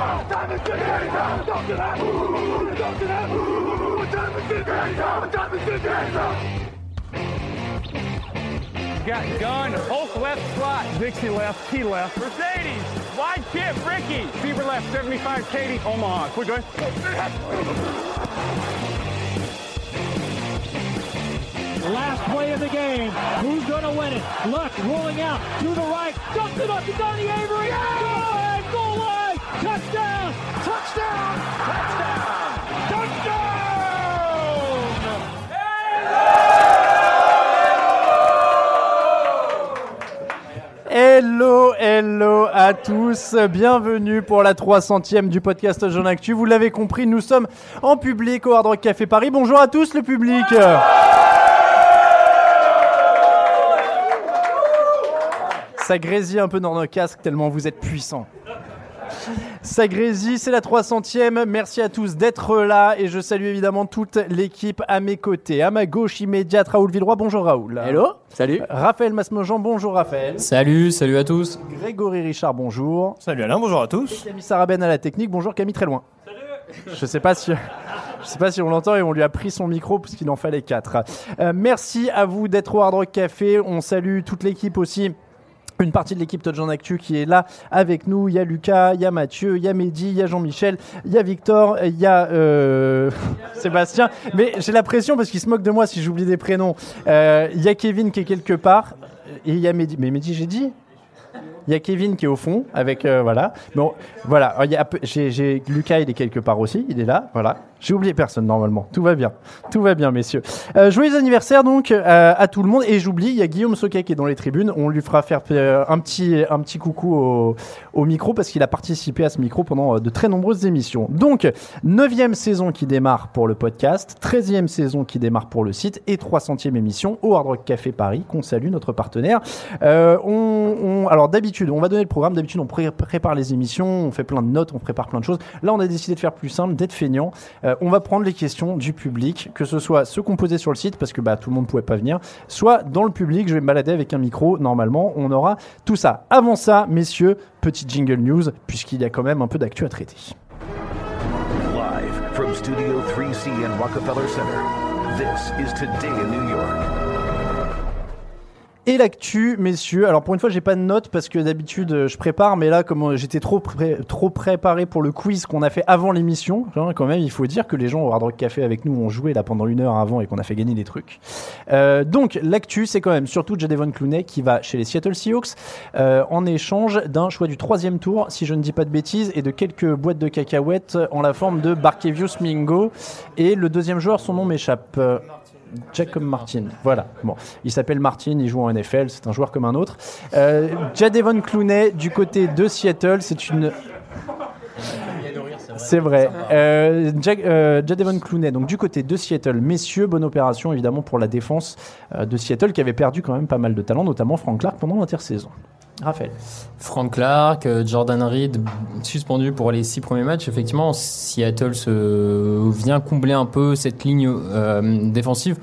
time is it now? Talk to that. Talk to that. What time is it now? What time is it now? Got gun, Hulk left slot, Dixie left, T left, Mercedes, wide chip, Ricky, Fever left, 75, Katie, Omaha. Quick going. Last play of the game. Who's going to win it? Luck rolling out to the right. Dumps it up to Donnie Avery. Go ahead, goal line. Touchdown. Touchdown. Touchdown. Hello, hello à tous, bienvenue pour la 300e du podcast Jean Actu. Vous l'avez compris, nous sommes en public au Hard Rock Café Paris. Bonjour à tous le public. Ça grésille un peu dans nos casques tellement vous êtes puissants. Ça grésille, c'est la 300e. Merci à tous d'être là et je salue évidemment toute l'équipe à mes côtés. À ma gauche immédiate, Raoul Villeroy. Bonjour Raoul. Hello, salut. Raphaël Masmejean, bonjour Raphaël. Salut, salut à tous. Grégory Richard, bonjour. Salut Alain, bonjour à tous. Camille Sarabène à la technique, bonjour Camille très loin. Je sais pas si. Je sais pas si on l'entend et on lui a pris son micro parce qu'il en fallait quatre. Euh, merci à vous d'être au Hard Rock Café. On salue toute l'équipe aussi. Une partie de l'équipe Touchdown Actu qui est là avec nous. Il y a Lucas, il y a Mathieu, il y a Mehdi, il y a Jean-Michel, il y a Victor, il y a euh, Sébastien. Mais j'ai la pression parce qu'il se moque de moi si j'oublie des prénoms. Euh, il y a Kevin qui est quelque part. Et il y a Mehdi. Mais Mehdi, j'ai dit? Il y a Kevin qui est au fond avec euh, voilà. Bon, voilà. A, j'ai, Lucas, il est quelque part aussi. Il est là. Voilà. J'ai oublié personne normalement. Tout va bien. Tout va bien, messieurs. Euh, joyeux anniversaire donc euh, à tout le monde. Et j'oublie, il y a Guillaume Soquet qui est dans les tribunes. On lui fera faire un petit un petit coucou au, micro parce qu'il a participé à ce micro pendant de très nombreuses émissions. Donc, neuvième saison qui démarre pour le podcast, 13e saison qui démarre pour le site et 300e émission au Hard Rock Café Paris qu'on salue notre partenaire. On- alors d'habitude, on va donner le programme. D'habitude, on pré- prépare les émissions, on fait plein de notes, on prépare plein de choses. Là, on a décidé de faire plus simple, d'être feignant. Euh, on va prendre les questions du public, que ce soit ceux qu'on posait sur le site parce que bah, tout le monde pouvait pas venir, soit dans le public. Je vais me balader avec un micro. Normalement, on aura tout ça. Avant ça, messieurs, petit jingle news puisqu'il y a quand même un peu d'actu à traiter. Live from Studio 3C in Rockefeller Center, this is Today in New York. Et l'actu, messieurs. Alors pour une fois, j'ai pas de notes parce que d'habitude euh, je prépare, mais là, comme euh, j'étais trop trop préparé pour le quiz qu'on a fait avant l'émission, hein, quand même, il faut dire que les gens au Hard Rock Café avec nous ont joué là pendant une heure avant et qu'on a fait gagner des trucs. Euh, donc l'actu, c'est quand même surtout Jadevon Clooney qui va chez les Seattle Seahawks en échange d'un choix du troisième tour, si je ne dis pas de bêtises, et de quelques boîtes de cacahuètes en la forme de Barkevius Mingo. Et le deuxième joueur, son nom m'échappe. Jacob Martin, voilà. Bon, il s'appelle Martin, il joue en NFL, c'est un joueur comme un autre. Euh, Jadevon Clooney du côté de Seattle, c'est une. C'est vrai. Euh, Jack- euh, Jadevon Clooney, donc du côté de Seattle, messieurs, bonne opération évidemment pour la défense euh, de Seattle qui avait perdu quand même pas mal de talent, notamment Frank Clark pendant l'intersaison. Raphaël. Frank Clark, euh, Jordan Reed suspendu pour les six premiers matchs. Effectivement, Seattle se vient combler un peu cette ligne euh, défensive.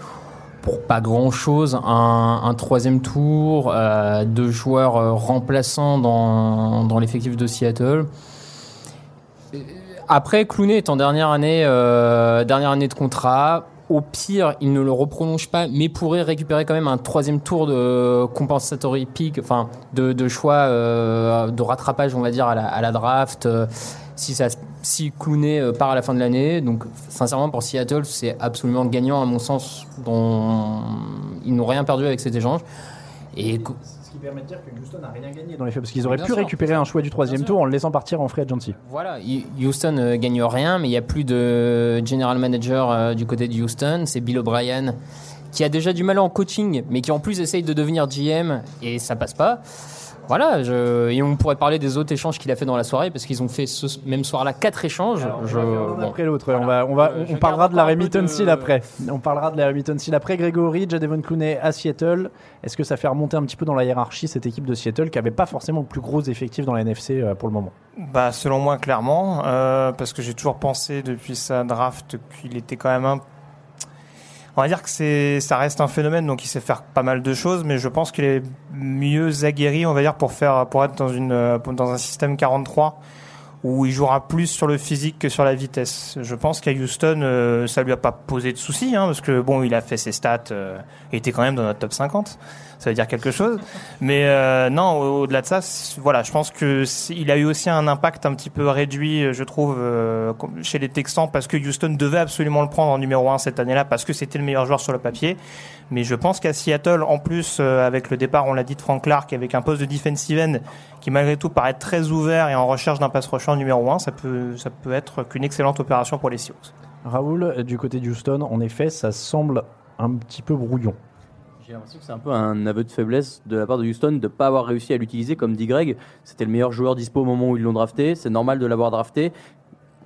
pour pas grand chose, un, troisième tour, euh, deux joueurs euh, remplaçants dans, l'effectif de Seattle. Après, Clooney est en dernière dernière année de contrat. Au pire, il ne le reprolonge pas, mais pourrait récupérer quand même un troisième tour de compensatory pick, enfin de, choix euh, de rattrapage, on va dire, à la, draft. euh, si, ça, si Clooney euh, part à la fin de l'année. Donc, sincèrement, pour Seattle, c'est absolument gagnant, à mon sens, dont ils n'ont rien perdu avec cet échange. Et qui permet de dire que Houston n'a rien gagné dans les faits, parce qu'ils auraient Bien pu sûr. récupérer un choix du troisième tour en le laissant partir en free agency. Voilà, Houston ne gagne rien, mais il n'y a plus de general manager euh, du côté de Houston. C'est Bill O'Brien qui a déjà du mal en coaching, mais qui en plus essaye de devenir GM et ça passe pas. Voilà, je- et on pourrait parler des autres échanges qu'il a fait dans la soirée parce qu'ils ont fait ce même soir-là quatre échanges. Je- L'un bon. après l'autre. On, va, on, va, Euh, on parlera de la peu Remington de- Seal après. On parlera de la Remington Seal après. Grégory, Jadevon Clooney à Seattle. Est-ce que ça fait remonter un petit peu dans la hiérarchie cette équipe de Seattle qui avait pas forcément le plus gros effectif dans la NFC euh, pour le moment? Bah, selon moi, clairement, euh, parce que j'ai toujours pensé depuis sa draft qu'il était quand même un. On va dire que c'est, ça reste un phénomène, donc il sait faire pas mal de choses, mais je pense qu'il est mieux aguerri, on va dire, pour faire, pour être dans une, euh, dans un système 43 où il jouera plus sur le physique que sur la vitesse. Je pense qu'à Houston, euh, ça lui a pas posé de soucis, hein, parce que bon, il a fait ses stats, euh, il était quand même dans notre top 50. Ça veut dire quelque chose. Mais euh, non, au- au-delà de ça, voilà, je pense que il a eu aussi un impact un petit peu réduit, euh, je trouve, euh, chez les Texans, parce que Houston devait absolument le prendre en numéro 1 cette année-là, parce que c'était le meilleur joueur sur le papier. Mais je pense qu'à Seattle, en plus, avec le départ, on l'a dit, de Frank Clark, avec un poste de defensive end qui malgré tout paraît très ouvert et en recherche d'un pass rusher numéro 1, ça peut, ça peut être qu'une excellente opération pour les Seahawks. Raoul, du côté de Houston, en effet, ça semble un petit peu brouillon. J'ai l'impression que c'est un peu un aveu de faiblesse de la part de Houston de ne pas avoir réussi à l'utiliser. Comme dit Greg, c'était le meilleur joueur dispo au moment où ils l'ont drafté. C'est normal de l'avoir drafté.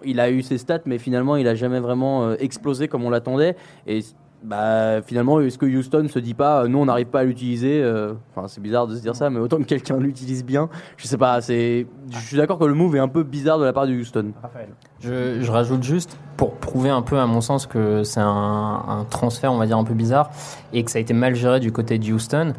Il a eu ses stats, mais finalement, il a jamais vraiment euh, explosé comme on l'attendait. Et bah, finalement, est-ce que Houston se dit pas, euh, nous, on n'arrive pas à l'utiliser euh, Enfin, c'est bizarre de se dire ça, mais autant que quelqu'un l'utilise bien. Je sais pas. C'est. Je suis d'accord que le move est un peu bizarre de la part de Houston. Raphaël. Je, je rajoute juste pour prouver un peu à mon sens que c'est un, un transfert, on va dire, un peu bizarre et que ça a été mal géré du côté de Houston.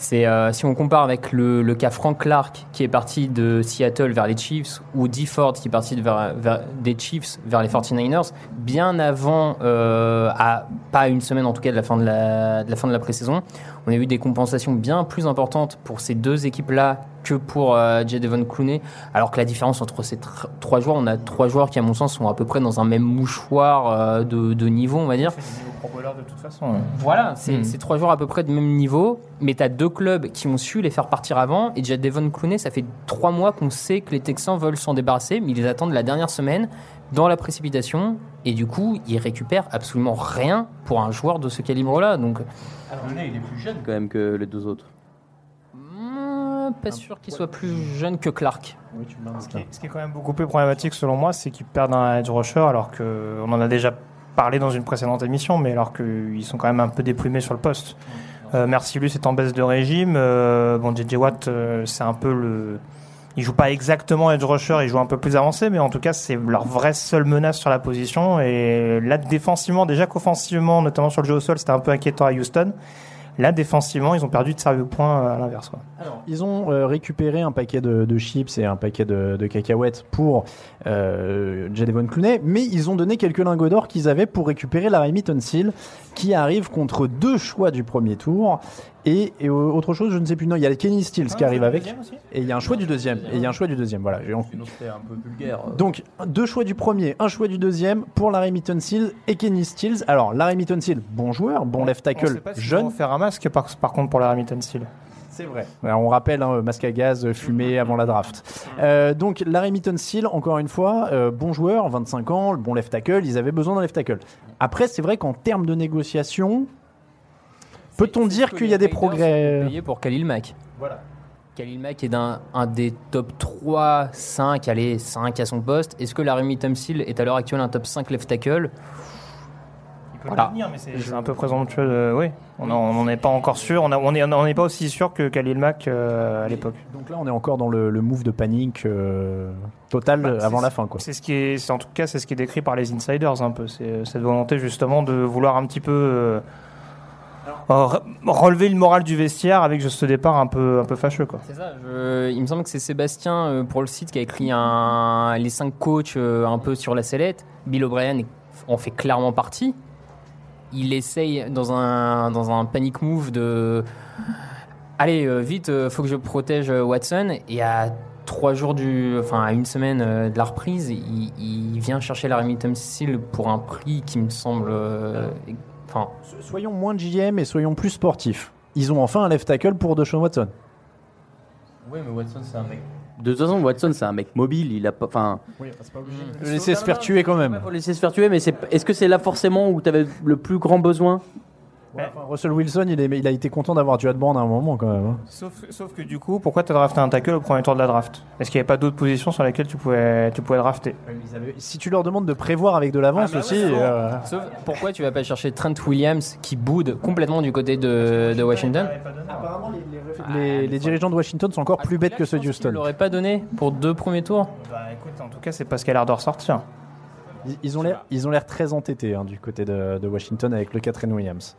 C'est euh, si on compare avec le, le cas Frank Clark qui est parti de Seattle vers les Chiefs ou Dee Ford qui est parti vers, vers- des Chiefs vers les 49ers, bien avant, euh, à pas une semaine en tout cas de la fin de la, de la fin de la pré-saison, on a eu des compensations bien plus importantes pour ces deux équipes-là que pour euh, Jadevon Clooney, alors que la différence entre ces tr- trois joueurs, on a trois joueurs qui à mon sens sont à peu près dans un même mouchoir euh, de, de niveau, on va dire. de toute façon. Voilà, c'est Mhm. c'est trois joueurs à peu près de même niveau, mais tu as deux clubs qui ont su les faire partir avant. Et déjà, Devon Clooney, ça fait trois mois qu'on sait que les Texans veulent s'en débarrasser, mais ils les attendent la dernière semaine dans la précipitation. Et du coup, ils récupèrent absolument rien pour un joueur de ce calibre-là. Donc, il est plus jeune quand même que les deux autres. hmm, pas sûr qu'il soit plus jeune que Clark. Ce qui, est, ce qui est quand même beaucoup plus problématique selon moi, c'est qu'ils perdent un edge rusher alors qu'on en a déjà parlé dans une précédente émission, mais alors qu'ils sont quand même un peu déplumés sur le poste. Euh, Mercilus est en baisse de régime. euh, bon, JJ Watt, euh, c'est un peu le. Il joue pas exactement edge rusher, il joue un peu plus avancé, mais en tout cas, c'est leur vraie seule menace sur la position. Et là, défensivement, déjà qu'offensivement, notamment sur le jeu au sol, c'était un peu inquiétant à Houston. Là, défensivement, ils ont perdu de sérieux points euh, à l'inverse. quoi. Ils ont euh, récupéré un paquet de, chips et un paquet de, cacahuètes pour euh, Jadevon Clooney, mais ils ont donné quelques lingots d'or qu'ils avaient pour récupérer la Remy Tonsil, qui arrive contre deux choix du premier tour. Et, et autre chose, je ne sais plus. Non, il y a Kenny Stills qui arrive avec. Et il y a un choix du deuxième. Et il y a un choix du deuxième. Voilà. j'ai- Sinon, c'était un peu vulgaire. donc, deux choix du premier, un choix du deuxième pour Larry Seal et Kenny Stills. Alors, Larry Seal, bon joueur, bon left On sait tackle, pas jeune. vont faire un masque par, par contre pour la Remington Steel. C'est vrai. on rappelle, hein, masque à gaz euh, fumé avant la draft. Euh, donc, Larry Seal, encore une fois, euh, bon joueur, 25 ans, le bon left tackle, ils avaient besoin d'un left tackle. Après, c'est vrai qu'en termes de négociation, peut-on dire qu'il y a des progrès payé pour Khalil Mack. Voilà. Khalil Mack est un, un des top 3, 5, allez, 5 à son poste. Est-ce que Laramie Tamsil est à l'heure actuelle un top 5 left tackle? Il peut Voilà. le devenir, mais c'est c'est un peu présomptueux. de- oui, on n'en est pas encore sûr. On a- on est- on n'est pas aussi sûr que Khalil Mack euh, à l'époque. Donc là, on est encore dans le, le move de panique euh, total Bah, avant la fin. Quoi. C'est ce qui est, c'est- en tout cas, c'est ce qui est décrit par les insiders un peu. C'est cette volonté justement de vouloir un petit peu. euh, euh, relever le moral du vestiaire avec ce départ un peu, un peu fâcheux. Quoi. C'est ça. il me semble que c'est Sébastien euh, pour le site qui a écrit un, les cinq coachs euh, un peu sur la sellette. Bill O'Brien en fait clairement partie. Il essaye dans un, dans un panic move de. Allez, euh, vite, euh, faut que je protège euh, Watson. Et à trois jours du. Enfin, à une semaine euh, de la reprise, il, vient chercher la Remington Steel pour un prix qui me semble. euh, Enfin, Soyons moins GM et soyons plus sportifs. Ils ont enfin un left tackle pour Deshaun Watson. Oui, mais Watson, c'est un mec. De toute façon, Watson, c'est un mec mobile. Il a pas. Enfin. Le laisser se faire tuer quand même. faut laisser se faire tuer, mais c'est- est-ce que c'est là forcément où tu avais le plus grand besoin? Enfin, Russell Wilson, il, est- il a été content d'avoir du Hadband à un moment quand même. hein. Sauf, sauf que du coup, pourquoi tu as drafté un tackle au premier tour de la draft? Est-ce qu'il n'y avait pas d'autres positions sur lesquelles tu pouvais, tu pouvais drafter? Si tu leur demandes de prévoir avec de l'avance aussi. euh, Sauf, pourquoi tu vas pas chercher Trent Williams qui boude complètement du côté de, de Washington? Les, les dirigeants de Washington sont encore plus bêtes que ceux Tu d'Houston. l'aurais pas donné pour deux premiers tours Bah écoute, en tout cas, c'est pas ce qui a l'air de ressortir. Ils- ont l'air, ils ont l'air très entêtés hein, du côté de, de Washington avec le Catherine Williams.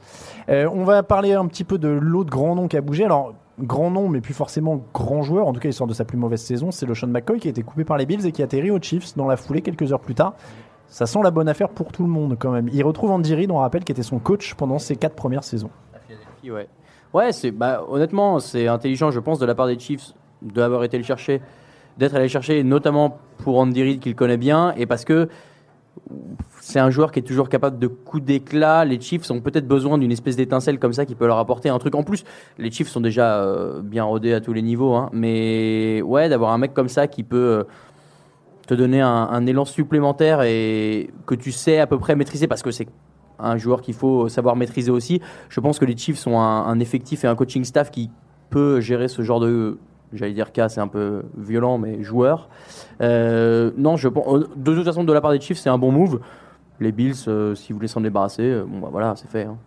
Euh, on va parler un petit peu de l'autre grand nom qui a bougé. Alors grand nom, mais plus forcément grand joueur. En tout cas, il sort de sa plus mauvaise saison. C'est le Sean McCoy qui a été coupé par les Bills et qui a atterri aux Chiefs dans la foulée quelques heures plus tard. Ça sent la bonne affaire pour tout le monde quand même. Il retrouve Andy Reid, on rappelle, qui était son coach pendant ses quatre premières saisons. Ouais. Ouais, c'est bah, honnêtement, c'est intelligent, je pense, de la part des Chiefs d'avoir été le chercher, d'être allé le chercher, notamment pour Andy Reid qu'il connaît bien, et parce que c'est un joueur qui est toujours capable de coups d'éclat. Les Chiefs ont peut-être besoin d'une espèce d'étincelle comme ça qui peut leur apporter un truc en plus. Les Chiefs sont déjà euh, bien rodés à tous les niveaux, hein, mais ouais, d'avoir un mec comme ça qui peut euh, te donner un, élan supplémentaire et que tu sais à peu près maîtriser parce que c'est un joueur qu'il faut savoir maîtriser aussi. Je pense que les Chiefs ont un effectif et un coaching staff qui peut gérer ce genre de, j'allais dire cas, c'est un peu violent, mais joueur. Euh, non, je pense, de toute façon, de la part des Chiefs, c'est un bon move. Les Bills, euh, si vous voulez s'en débarrasser, euh, bon, bah, voilà, c'est fait. hein.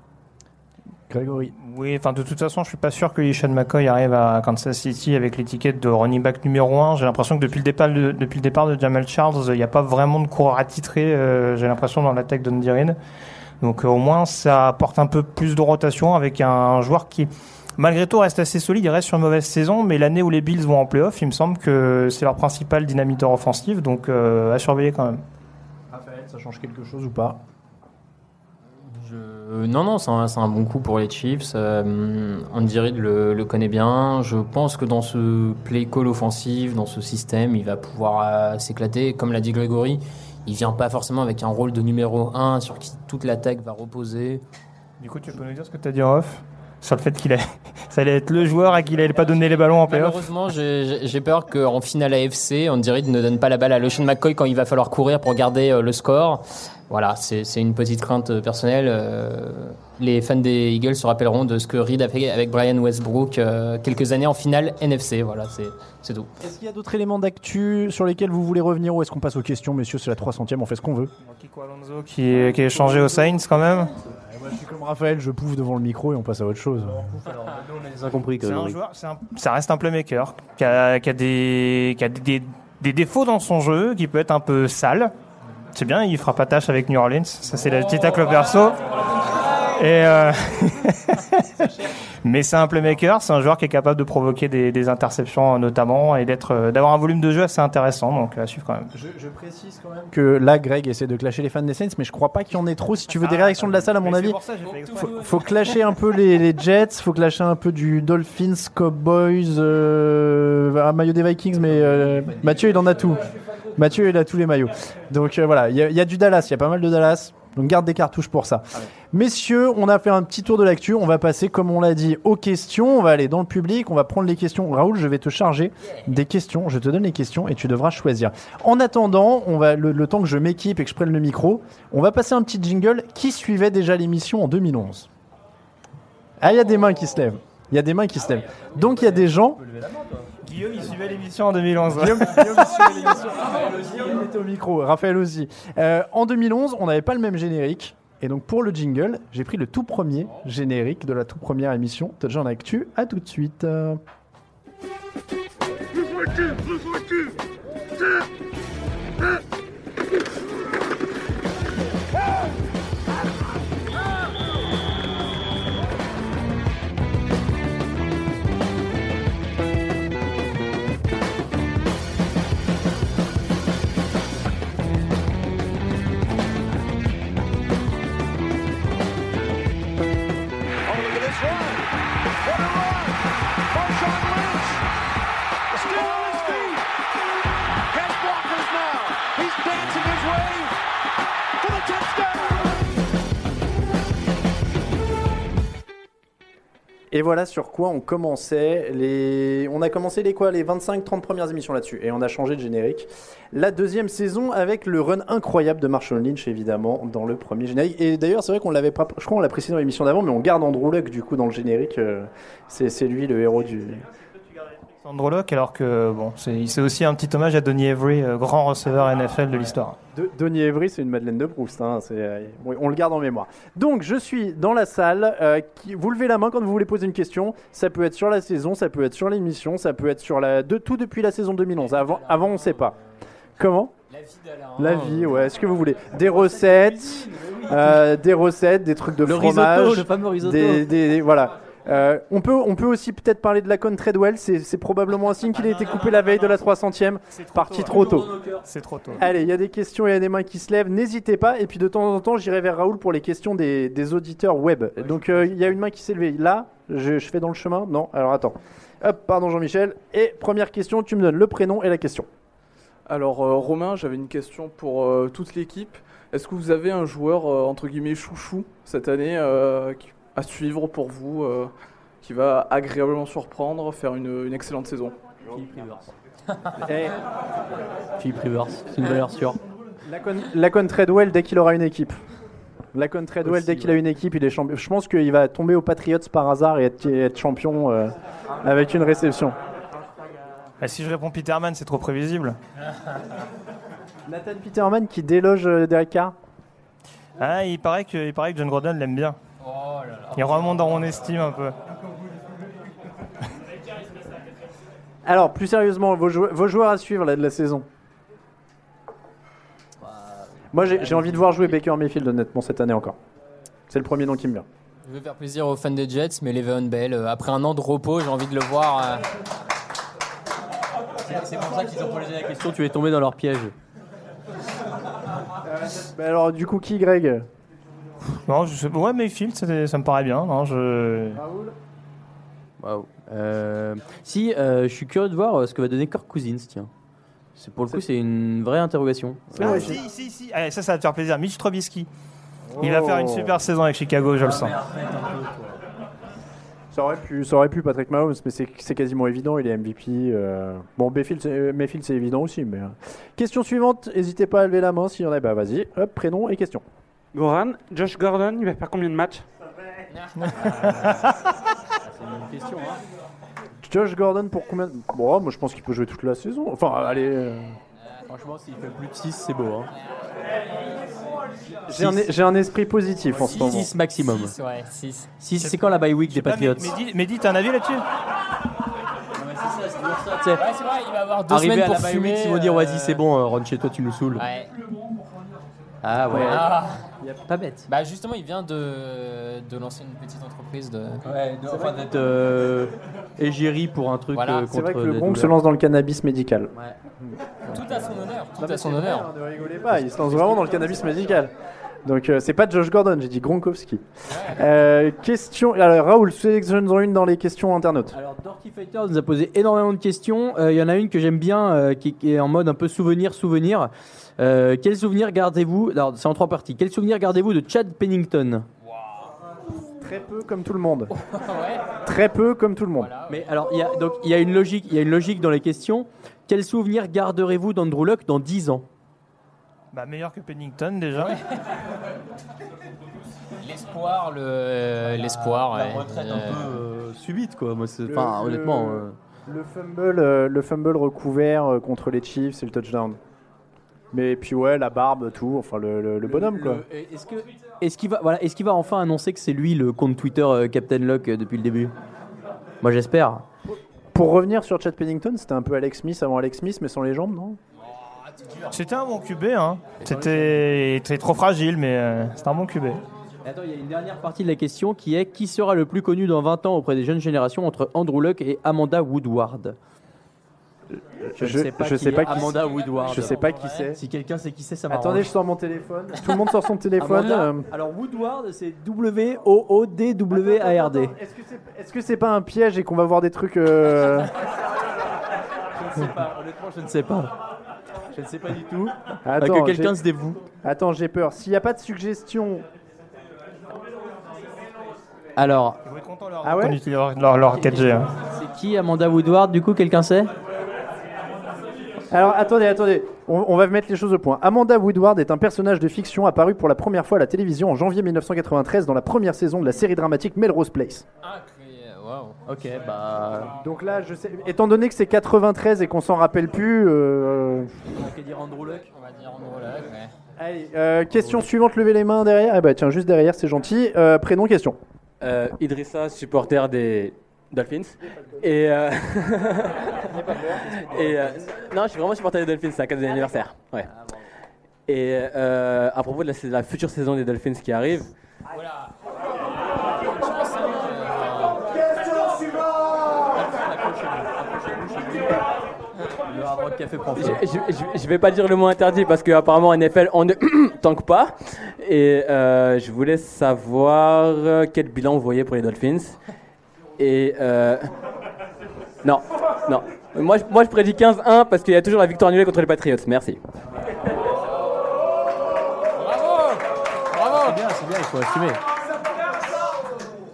Grégory. Oui, enfin de toute façon, je suis pas sûr que Sean McCoy arrive à Kansas City avec l'étiquette de running back numéro 1. J'ai l'impression que depuis le départ de, depuis le départ de Jamal Charles, il n'y a pas vraiment de coureur attitré, euh, j'ai l'impression, dans l'attaque d'Andy Reid. Donc euh, au moins, ça apporte un peu plus de rotation avec un joueur qui, malgré tout, reste assez solide. Il reste sur une mauvaise saison, mais l'année où les Bills vont en playoff, il me semble que c'est leur principal dynamiteur offensif, donc euh, à surveiller quand même. Raphaël, ça change quelque chose ou pas? Euh, non, non, c'est un, c'est un bon coup pour les Chiefs. Euh, Andy Reid le, le connaît bien. Je pense que dans ce play call offensif, dans ce système, il va pouvoir euh, s'éclater. Comme l'a dit Grégory, il vient pas forcément avec un rôle de numéro 1 sur qui toute l'attaque va reposer. Du coup, tu peux nous dire ce que tu as dit en off? Sur le fait qu'il a... ça allait être le joueur à qui il allait pas donner les ballons en playoff Malheureusement, j'ai peur qu'en finale AFC, Andy Reid ne donne pas la balle à LeSean McCoy quand il va falloir courir pour garder euh, le score. Voilà, c'est une petite crainte euh, personnelle. Euh, les fans des Eagles se rappelleront de ce que Reid a fait avec Brian Westbrook quelques années en finale NFC. Voilà, c'est tout. Est-ce qu'il y a d'autres éléments d'actu sur lesquels vous voulez revenir ou est-ce qu'on passe aux questions, messieurs? C'est la 300e, on fait ce qu'on veut. Kiko Alonso qui est, qui est échangé aux Saints quand même. Je suis comme Raphaël, je pouffe devant le micro et on passe à autre chose. C'est un Grégory. joueur, c'est un- ça reste un playmaker qui a, qui a des, qui a des, des défauts dans son jeu, qui peut être un peu sale. C'est bien, il fera pas tâche avec New Orleans. Ça, c'est le petit tacle perso. Et euh, Mais c'est un playmaker, c'est un joueur qui est capable de provoquer des, des interceptions notamment et d'être, euh, d'avoir un volume de jeu assez intéressant. Donc à suivre quand même. Je, je précise quand même que là, Greg essaie de clasher les fans des Saints, mais je crois pas qu'il y en ait trop. Si tu veux des réactions de la salle, à mon avis, faut, faut clasher un peu les, les Jets, faut clasher un peu du Dolphins, Cowboys, euh, un maillot des Vikings, mais euh, Mathieu il en a tout. Mathieu il a tous les maillots. Donc euh, voilà, il y, a- il y a du Dallas, il y a pas mal de Dallas. Donc garde des cartouches pour ça. Messieurs, on a fait un petit tour de l'actu. On va passer, comme on l'a dit, aux questions. On va aller dans le public. On va prendre les questions. Raoul, je vais te charger des questions. Je te donne les questions et tu devras choisir. En attendant, on va le, le temps que je m'équipe et que je prenne le micro, on va passer un petit jingle qui suivait déjà l'émission en 2011. Ah, il y a des mains qui se lèvent. Il y a des mains qui se lèvent. Donc il y a des gens. Guillaume, il suivait l'émission en 2011. Guillaume, Guillaume, il suivait l'émission. Guillaume était au micro, Raphaël aussi. Euh, en 2011, on n'avait pas le même générique. Et donc pour le jingle, j'ai pris le tout premier générique de la toute première émission de Jean Actu. À tout de suite. Euh, Et voilà sur quoi on commençait les. On a commencé les quoi Les 25-30 premières émissions là-dessus. Et on a changé de générique. La deuxième saison avec le run incroyable de Marshall Lynch, évidemment, dans le premier générique. Et d'ailleurs, c'est vrai qu'on l'avait pas. Je crois qu'on l'a précisé dans l'émission d'avant, mais on garde Andrew Luck du coup dans le générique. euh, C'est c'est lui le héros du. Andrew Luck, alors que bon, c'est aussi un petit hommage à Donny Avery, euh, grand receveur NFL de l'histoire. De, Donny Avery, c'est une Madeleine de Proust. hein, c'est, euh, on le garde en mémoire. Donc, je suis dans la salle. euh, qui- vous levez la main quand vous voulez poser une question. Ça peut être sur la saison, ça peut être sur l'émission, ça peut être sur la. De tout depuis la saison 2011. Avant, avant on ne sait pas. Comment? La vie, ouais. Est-ce que vous voulez Des recettes, euh, des recettes, des trucs de Le fromage. risotto, le fameux risotto. Des, des- voilà. Euh, on, peut, on peut aussi peut-être parler de la Con Treadwell. C'est c'est probablement un signe qu'il a été coupé la veille de la 300e. Parti trop tôt. C'est trop tôt. Allez, il y a des questions, il y a des mains qui se lèvent. N'hésitez pas. Et puis de temps en temps, j'irai vers Raoul pour les questions des, des auditeurs web. Donc euh, il y a une main qui s'est levée. Là, je, je fais dans le chemin. Non, alors attends. Hop, pardon Jean-Michel. Et première question, tu me donnes le prénom et la question. Alors euh, Romain, j'avais une question pour euh, toute l'équipe. Est-ce que vous avez un joueur euh, entre guillemets chouchou cette année euh, qui- à suivre pour vous, euh, qui va agréablement surprendre, faire une, une excellente saison Eh, Philippe Rivers, c'est une valeur sûre. la, con, la Con Treadwell dès qu'il aura une équipe. La Con Treadwell Aussi, dès qu'il a une équipe, il est champion. Je pense qu'il va tomber aux Patriots par hasard et être, être champion euh, avec une réception. Ah, si je réponds Peterman, c'est trop prévisible. Nathan Peterman qui déloge euh, Derek Carr. Ah, il paraît que, il paraît que John Gordon l'aime bien. Il remonte dans mon estime un peu. Alors, plus sérieusement, vos, jou- vos joueurs à suivre là, de la saison Moi, j'ai j'ai envie de voir jouer Baker Mayfield, honnêtement, cette année encore. C'est le premier nom qui me vient. Je veux faire plaisir aux fans des Jets, mais Le'Veon Bell, euh, après un an de repos, j'ai envie de le voir. euh, C'est pour ça qu'ils ont posé la question, tu es tombé dans leur piège. Bah alors, du coup, qui, Greg? Non, je sais, ouais, Mayfield, ça, ça me paraît bien. Non, je... Waouh. Euh, si, euh, je suis curieux de voir euh, ce que va donner Kirk Cousins, tiens. C'est pour le coup, c'est une vraie interrogation. Ah, si, si, si. Allez, ça, ça va te faire plaisir. Mitch Trubisky. Il va faire une super saison avec Chicago, je le sens. Ça aurait pu, ça aurait pu Patrick Mahomes, mais c'est c'est quasiment évident, il est MVP. euh. Bon, Mayfield, c'est Mayfield, c'est évident aussi. Mais... euh. Question suivante, n'hésitez pas à lever la main s'il y en a. Bah vas-y, hop, prénom et question. Goran, Josh Gordon, il va faire combien de matchs question, hein. Josh Gordon pour combien de- Bon, moi je pense qu'il peut jouer toute la saison. Enfin, allez. euh, Franchement, s'il fait plus de 6, c'est beau. Hein. J'ai un, j'ai un esprit positif en ce moment. 6 maximum. Six, ouais, 6. 6, c'est quand la bye week des Patriots Mehdi, Mehdi, t'as un avis là-dessus? Tu sais, Ouais, c'est vrai, il va avoir deux Arrivé semaines à pour la bye fumer. week, ils vont dire euh, vas-y, c'est bon, euh, rentre chez toi, tu nous saoules. Ouais. Ah ouais. Ah. Pas bête. Bah justement, il vient de, de lancer une petite entreprise de. Ouais, enfin d'être euh, égérie pour un truc Voilà. euh, C'est vrai que contre le des Bronx se douleurs. lance dans le cannabis médical. Tout à son honneur. Tout à son honneur. ne rigolez pas, il se lance vraiment dans le cannabis médical. Donc euh, c'est pas Josh Gordon, j'ai dit Gronkowski. Euh, question. Alors Raoul, sélectionne-en une dans les questions internautes. Alors, Dirty Fighter nous a posé énormément de questions. Euh, Il y en a une que j'aime bien, euh, qui, qui est en mode un peu souvenir, souvenir. Euh, quel souvenir gardez-vous Alors, c'est en trois parties. Quel souvenir gardez-vous de Chad Pennington? Très peu comme tout le monde. Très peu comme tout le monde. Mais alors, il y a donc il y a une logique, il y a une logique dans les questions. Quel souvenir garderez-vous d'Andrew Luck dans 10 ans? Bah, meilleur que Pennington déjà. L'espoir, le l'espoir. La ouais. retraite Euh, un peu euh, subite, quoi. Moi, c'est- Le- enfin, le- honnêtement. euh, Le fumble, euh, le fumble recouvert euh, contre les Chiefs et le touchdown. Mais puis ouais, la barbe, tout, enfin le, le- le bonhomme quoi. Est-ce que est-ce qu'il va voilà, est-ce qu'il va enfin annoncer que c'est lui le compte Twitter euh, Captain Luck euh, depuis le début? Moi, j'espère. Pour revenir sur Chad Pennington, c'était un peu Alex Smith avant Alex Smith, mais sans les jambes, non? C'était un bon QB, hein. C'était c'était trop fragile, mais euh, c'était un bon QB. Attends, il y a une dernière partie de la question qui est qui sera le plus connu dans 20 ans auprès des jeunes générations entre Andrew Luck et Amanda Woodward? Je, Je- ne sais pas je qui sais est pas qui Amanda c'est. Woodward. Je sais pas qui c'est. Si quelqu'un sait qui c'est, ça m'arrange. Attendez, je sors mon téléphone. Tout le monde sort son téléphone. Amanda- euh. Alors Woodward, c'est W-O-O-D-W-A-R-D. Est-ce que c'est est-ce que c'est pas un piège et qu'on va voir des trucs euh, Je ne sais pas, honnêtement, je ne sais pas. Je ne sais pas du tout. Attends, que quelqu'un j'ai- se dévoue. Attends, j'ai peur. S'il n'y a pas de suggestion. Alors, Ah ouais? On utilise leur, leur, leur 4G. hein. c'est qui Amanda Woodward du coup Quelqu'un sait? Alors attendez, attendez, on, on va mettre les choses au point. Amanda Woodward est un personnage de fiction apparu pour la première fois à la télévision en janvier 1993 dans la première saison de la série dramatique Melrose Place. Ok, bah. Donc là, je sais, étant donné que c'est 93 et qu'on s'en rappelle plus, euh, On va dire Andrew Luck On va dire Andrew Luck, ouais. allez, euh, question suivante, levez les mains derrière. Ah bah tiens, juste derrière, c'est gentil. Euh, prénom, question. Euh, Idrissa, supporter des Dolphins. Et, euh, et euh, non, je suis vraiment supporter des Dolphins, c'est un cadeau d'anniversaire. Ouais. Et euh, à propos de la, la future saison des Dolphins qui arrive, prend je, vais pas dire le mot interdit parce qu'apparemment en NFL on ne tanque pas. Et euh, je voulais savoir quel bilan vous voyez pour les Dolphins. Et euh, non, non. Moi, je- moi je prédis 15-1 parce qu'il y a toujours la victoire annulée contre les Patriots. Merci. C'est bien, c'est bien, il faut assumer.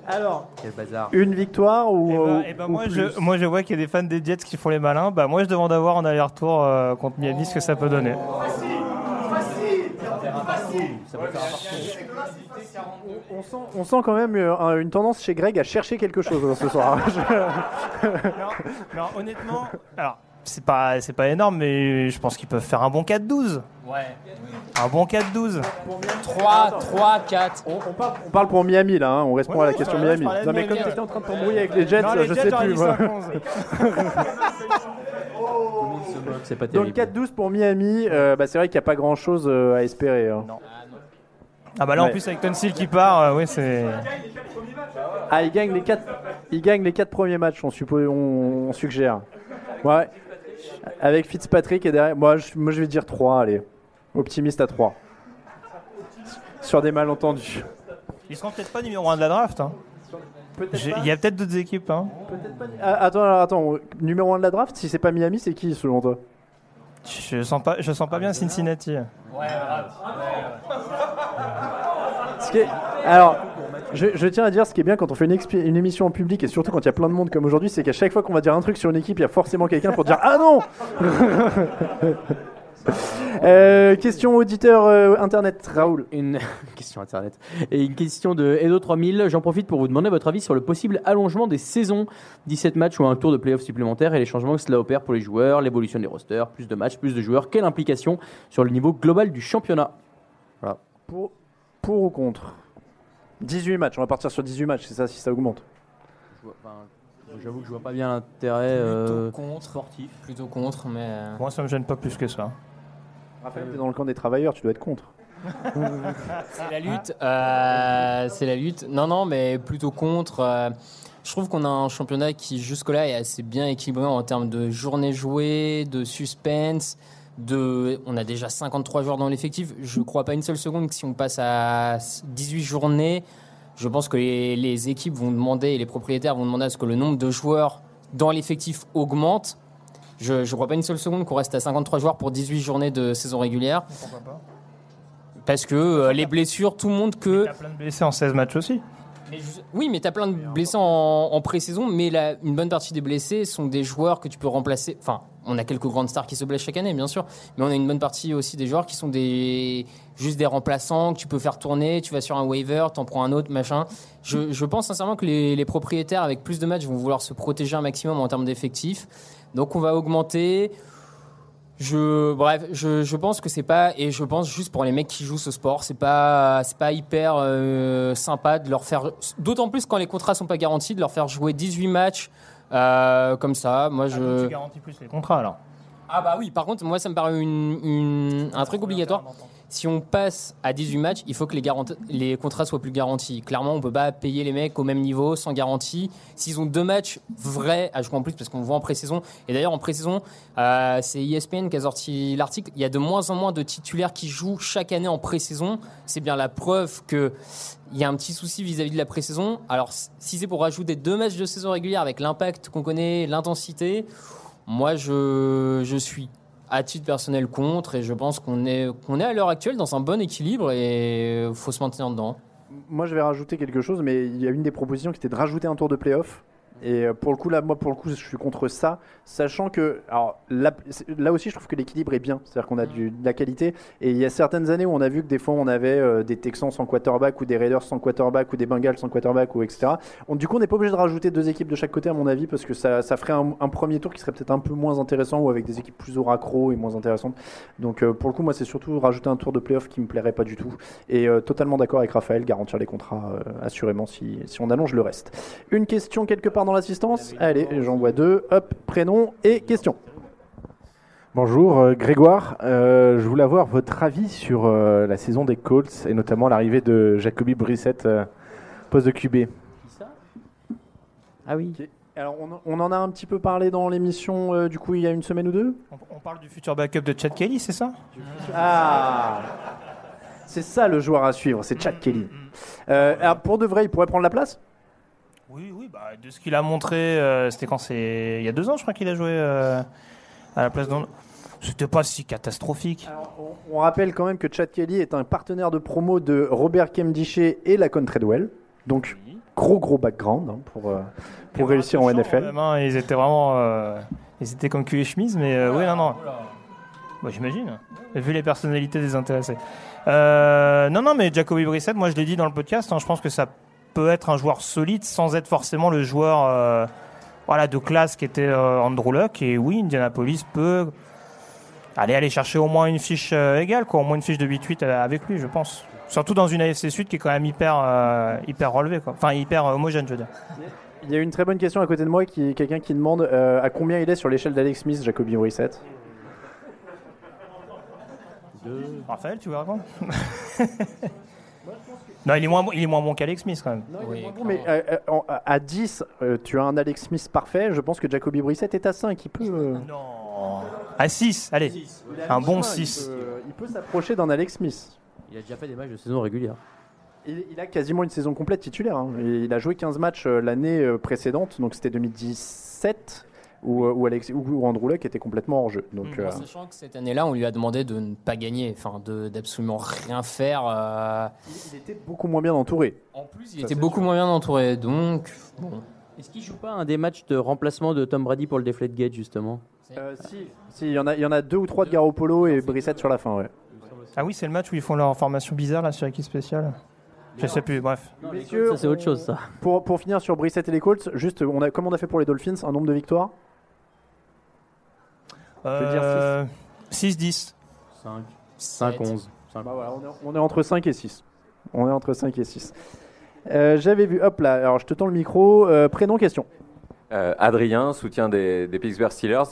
Alors, Quel bazar. une victoire ou, Eh ben- ou- eh ben ou moi, plus je, moi, je vois qu'il y a des fans des Jets qui font les malins. Bah, moi, je demande à voir en aller-retour euh, contre Miami ce que ça peut donner. On sent quand même euh, un- une tendance chez Greg à chercher quelque chose euh, ce soir. Non, honnêtement, c'est pas, c'est pas énorme, mais je pense qu'ils peuvent faire un bon 4-12. Ouais. Un bon 4-12. 3, 3, 4. On parle pour Miami là, hein, on répond Ouais, à la ouais, question Miami. Non mais Miami, comme ouais. t'étais en train de t'embrouiller avec les Jets, Non, les je Jets, sais plus. dit moi. 5-11. C'est pas Donc terrible. 4-12 pour Miami, euh, bah, c'est vrai qu'il n'y a pas grand chose à espérer. hein. Ah bah là, en plus, avec Tonsil qui part, euh, oui, c'est... Ah, ils gagnent les 4 ils gagnent les quatre premiers matchs, on, suppo- on, on suggère. Ouais. Avec Fitzpatrick et derrière. Moi je, moi, je vais dire 3, allez. Optimiste à 3. Sur des malentendus. Ils seront peut-être pas numéro 1 de la draft. hein. Il y a peut-être d'autres équipes. Hein. Ah, attends, alors, attends, numéro 1 de la draft, si c'est pas Miami, c'est qui selon toi? Je sens pas, je sens pas bien Cincinnati. Ce qui est- Alors, je, je tiens à dire ce qui est bien quand on fait une, émission en public et surtout quand il y a plein de monde comme aujourd'hui, c'est qu'à chaque fois qu'on va dire un truc sur une équipe, il y a forcément quelqu'un pour dire Ah non Euh, Question auditeur euh, internet, Raoul. Une question internet. Et une question de Edo3000. J'en profite pour vous demander votre avis sur le possible allongement des saisons. 17 matchs ou un tour de playoff supplémentaire et les changements que cela opère pour les joueurs, l'évolution des rosters, plus de matchs, plus de joueurs. Quelle implication sur le niveau global du championnat? Voilà. Pour, pour ou contre? 18 matchs, on va partir sur 18 matchs, c'est ça si ça augmente. J'avoue que je vois pas bien l'intérêt euh, contre. sportif. Plutôt contre, mais. euh, Moi, ça me gêne pas plus que ça. Raphaël, t'es dans le camp des travailleurs, tu dois être contre. C'est la lutte. euh, c'est la lutte. Non, non, mais plutôt contre. euh, je trouve qu'on a un championnat qui, jusque-là, est assez bien équilibré en termes de journées jouées, de suspense. De, on a déjà 53 joueurs dans l'effectif. Je ne crois pas une seule seconde que si on passe à 18 journées, je pense que les, les équipes vont demander et les propriétaires vont demander à ce que le nombre de joueurs dans l'effectif augmente. Je ne crois pas une seule seconde qu'on reste à 53 joueurs pour 18 journées de saison régulière. Pourquoi pas Parce que euh, les blessures, tout montre que. T'as plein de blessés en 16 matchs aussi. Mais je- Oui, mais tu as plein de blessés en, en pré-saison, mais la- une bonne partie des blessés sont des joueurs que tu peux remplacer. Enfin, on a quelques grandes stars qui se blessent chaque année, bien sûr, mais on a une bonne partie aussi des joueurs qui sont des juste des remplaçants que tu peux faire tourner. Tu vas sur un waiver, t'en prends un autre, machin. Je, pense sincèrement que les, propriétaires avec plus de matchs vont vouloir se protéger un maximum en termes d'effectifs. Donc on va augmenter. Je, bref, je, je pense que c'est pas et je pense juste pour les mecs qui jouent ce sport, c'est pas c'est pas hyper euh, sympa de leur faire d'autant plus quand les contrats sont pas garantis de leur faire jouer 18 matchs euh, comme ça. Moi Ah, je tu garantis plus les contrats alors. ah bah oui, par contre, moi ça me paraît une, une- un truc obligatoire. Si on passe à 18 matchs, il faut que les, contrats soient plus garantis. Clairement, on peut pas payer les mecs au même niveau sans garantie. S'ils ont deux matchs vrais à jouer en plus, parce qu'on voit en pré-saison, et d'ailleurs en pré-saison, euh, c'est ESPN qui a sorti l'article, il y a de moins en moins de titulaires qui jouent chaque année en pré-saison. C'est bien la preuve que il y a un petit souci vis-à-vis de la pré-saison. Alors, si c'est pour rajouter deux matchs de saison régulière avec l'impact qu'on connaît, l'intensité, moi, je suis à titre personnel contre et je pense qu'on est, est à l'heure actuelle dans un bon équilibre et il faut se maintenir dedans. Moi, je vais rajouter quelque chose, mais il y a une des propositions qui était de rajouter un tour de playoff. Et euh, pour le coup, là, moi, pour le coup, je suis contre ça, sachant que, alors là, aussi, je trouve que l'équilibre est bien, c'est-à-dire qu'on a du, de la qualité. Et il y a certaines années où on a vu que des fois, on avait euh, des Texans sans quarterback ou des Raiders sans quarterback ou des Bengals sans quarterback ou etc. On- du coup, on n'est pas obligé de rajouter deux équipes de chaque côté, à mon avis, parce que ça, ça ferait un, un premier tour qui serait peut-être un peu moins intéressant ou avec des équipes plus au raccro et moins intéressantes. Donc, euh, pour le coup, moi, c'est surtout rajouter un tour de playoff qui me plairait pas du tout. Et euh, totalement d'accord avec Raphaël, garantir les contrats assurément si, si on allonge le reste. Une question quelque part dans l'assistance Allez, j'en vois deux. Hop, prénom et question. Bonjour euh, Grégoire, Euh, je voulais avoir votre avis sur euh, la saison des Colts et notamment l'arrivée de Jacoby Brissett, euh, poste de QB. Ah oui. Alors, on, on en a un petit peu parlé dans l'émission, euh, du coup, il y a une semaine ou deux On parle du futur backup de Chad Kelly, c'est ça? Ah C'est ça le joueur à suivre, c'est Chad Kelly. Euh, alors, pour de vrai, il pourrait prendre la place? Oui, oui, bah, de ce qu'il a montré, euh, c'était quand c'est il y a deux ans, je crois qu'il a joué euh, à la place d'un. C'était pas si catastrophique. On rappelle quand même que Chad Kelly est un partenaire de promo de Robert Kemdiché et Lacon Treadwell. Donc, gros gros background hein, pour, euh, pour réussir en NFL. Hein, ils étaient vraiment. ils étaient comme cul et chemise, mais oui, non, non. Bah, J'imagine. Vu les personnalités. Euh, non, non, mais Jacoby Brissett, moi je l'ai dit dans le podcast, hein, je pense que ça peut être un joueur solide sans être forcément le joueur euh, voilà, de classe qui était euh, Andrew Luck. Et oui, Indianapolis peut aller aller chercher au moins une fiche euh, égale, quoi, au moins une fiche de 8-8 euh, avec lui, je pense. Surtout dans une AFC Sud qui est quand même hyper, euh, hyper relevée, quoi. Enfin, hyper euh, homogène, je veux dire. Il y a une très bonne question à côté de moi, qui quelqu'un qui demande euh, à combien il est sur l'échelle d'Alex Smith, Jacoby Brissett? Raphaël, tu veux répondre? Non, il est moins, bon- il est moins bon qu'Alex Smith quand même. Mais euh, euh, à 10, euh, tu as un Alex Smith parfait. Je pense que Jacoby Brissett est à 5. Il peut, euh, À 6, allez. Un bon il 6. peut- euh, Il peut s'approcher d'un Alex Smith. Il a déjà fait des matchs de saison régulière. Il, il a quasiment une saison complète titulaire. hein. Il il a joué 15 matchs l'année précédente, donc c'était 2017, où, euh, où, où Andrew Luck était complètement hors jeu. Donc, En euh, sachant que cette année-là, on lui a demandé de ne pas gagner, enfin de- d'absolument rien faire. euh, il était beaucoup moins bien entouré. En plus, il était beaucoup moins bien entouré, donc bon. Est-ce qu'il joue pas un des matchs de remplacement de Tom Brady pour le Deflate Gate justement? Euh, si, si, il y, en a, il y en a deux ou trois de Garoppolo et Brissett sur la fin. Ouais. Ah oui, c'est le match où ils font leur formation bizarre là sur équipe spéciale. Je sais plus, bref. Messieurs, Ça, c'est autre chose, ça. Pour, pour finir sur Brissett et les Colts, juste, on a, comme on a fait pour les Dolphins, un nombre de victoires Je veux dire Euh, 6-10. 5. 5, 11. Bah voilà, on, est, on est entre 5 et 6. On est entre 5 et 6. Euh, J'avais vu, hop là, alors je te tends le micro. Euh, prénom, question. Euh, Adrien, soutien des, des Pittsburgh Steelers.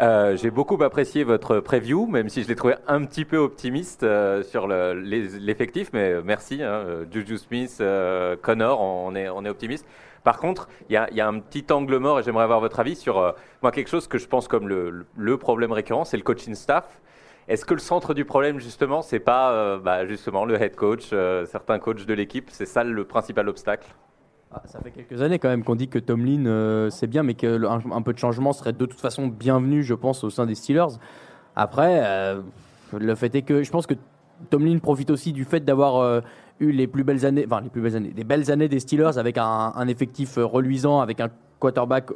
Euh, J'ai beaucoup apprécié votre preview, même si je l'ai trouvé un petit peu optimiste euh, sur le- l'effectif, mais merci. Hein, euh, Juju Smith, euh, Connor, on est, on est optimiste. Par contre, il y a, un petit angle mort et j'aimerais avoir votre avis sur euh, moi quelque chose que je pense comme le, problème récurrent, c'est le coaching staff. Est-ce que le centre du problème justement, c'est pas euh, bah, justement le head coach, euh, certains coachs de l'équipe, c'est ça le principal obstacle? Ah, ça fait quelques années quand même qu'on dit que Tomlin c'est bien, mais qu'un un peu de changement serait de toute façon bienvenu, je pense, au sein des Steelers. Après, le fait est que je pense que Tomlin profite aussi du fait d'avoir eu les plus belles années, enfin les plus belles années, des belles années des Steelers avec un, un effectif euh, reluisant, avec un quarterback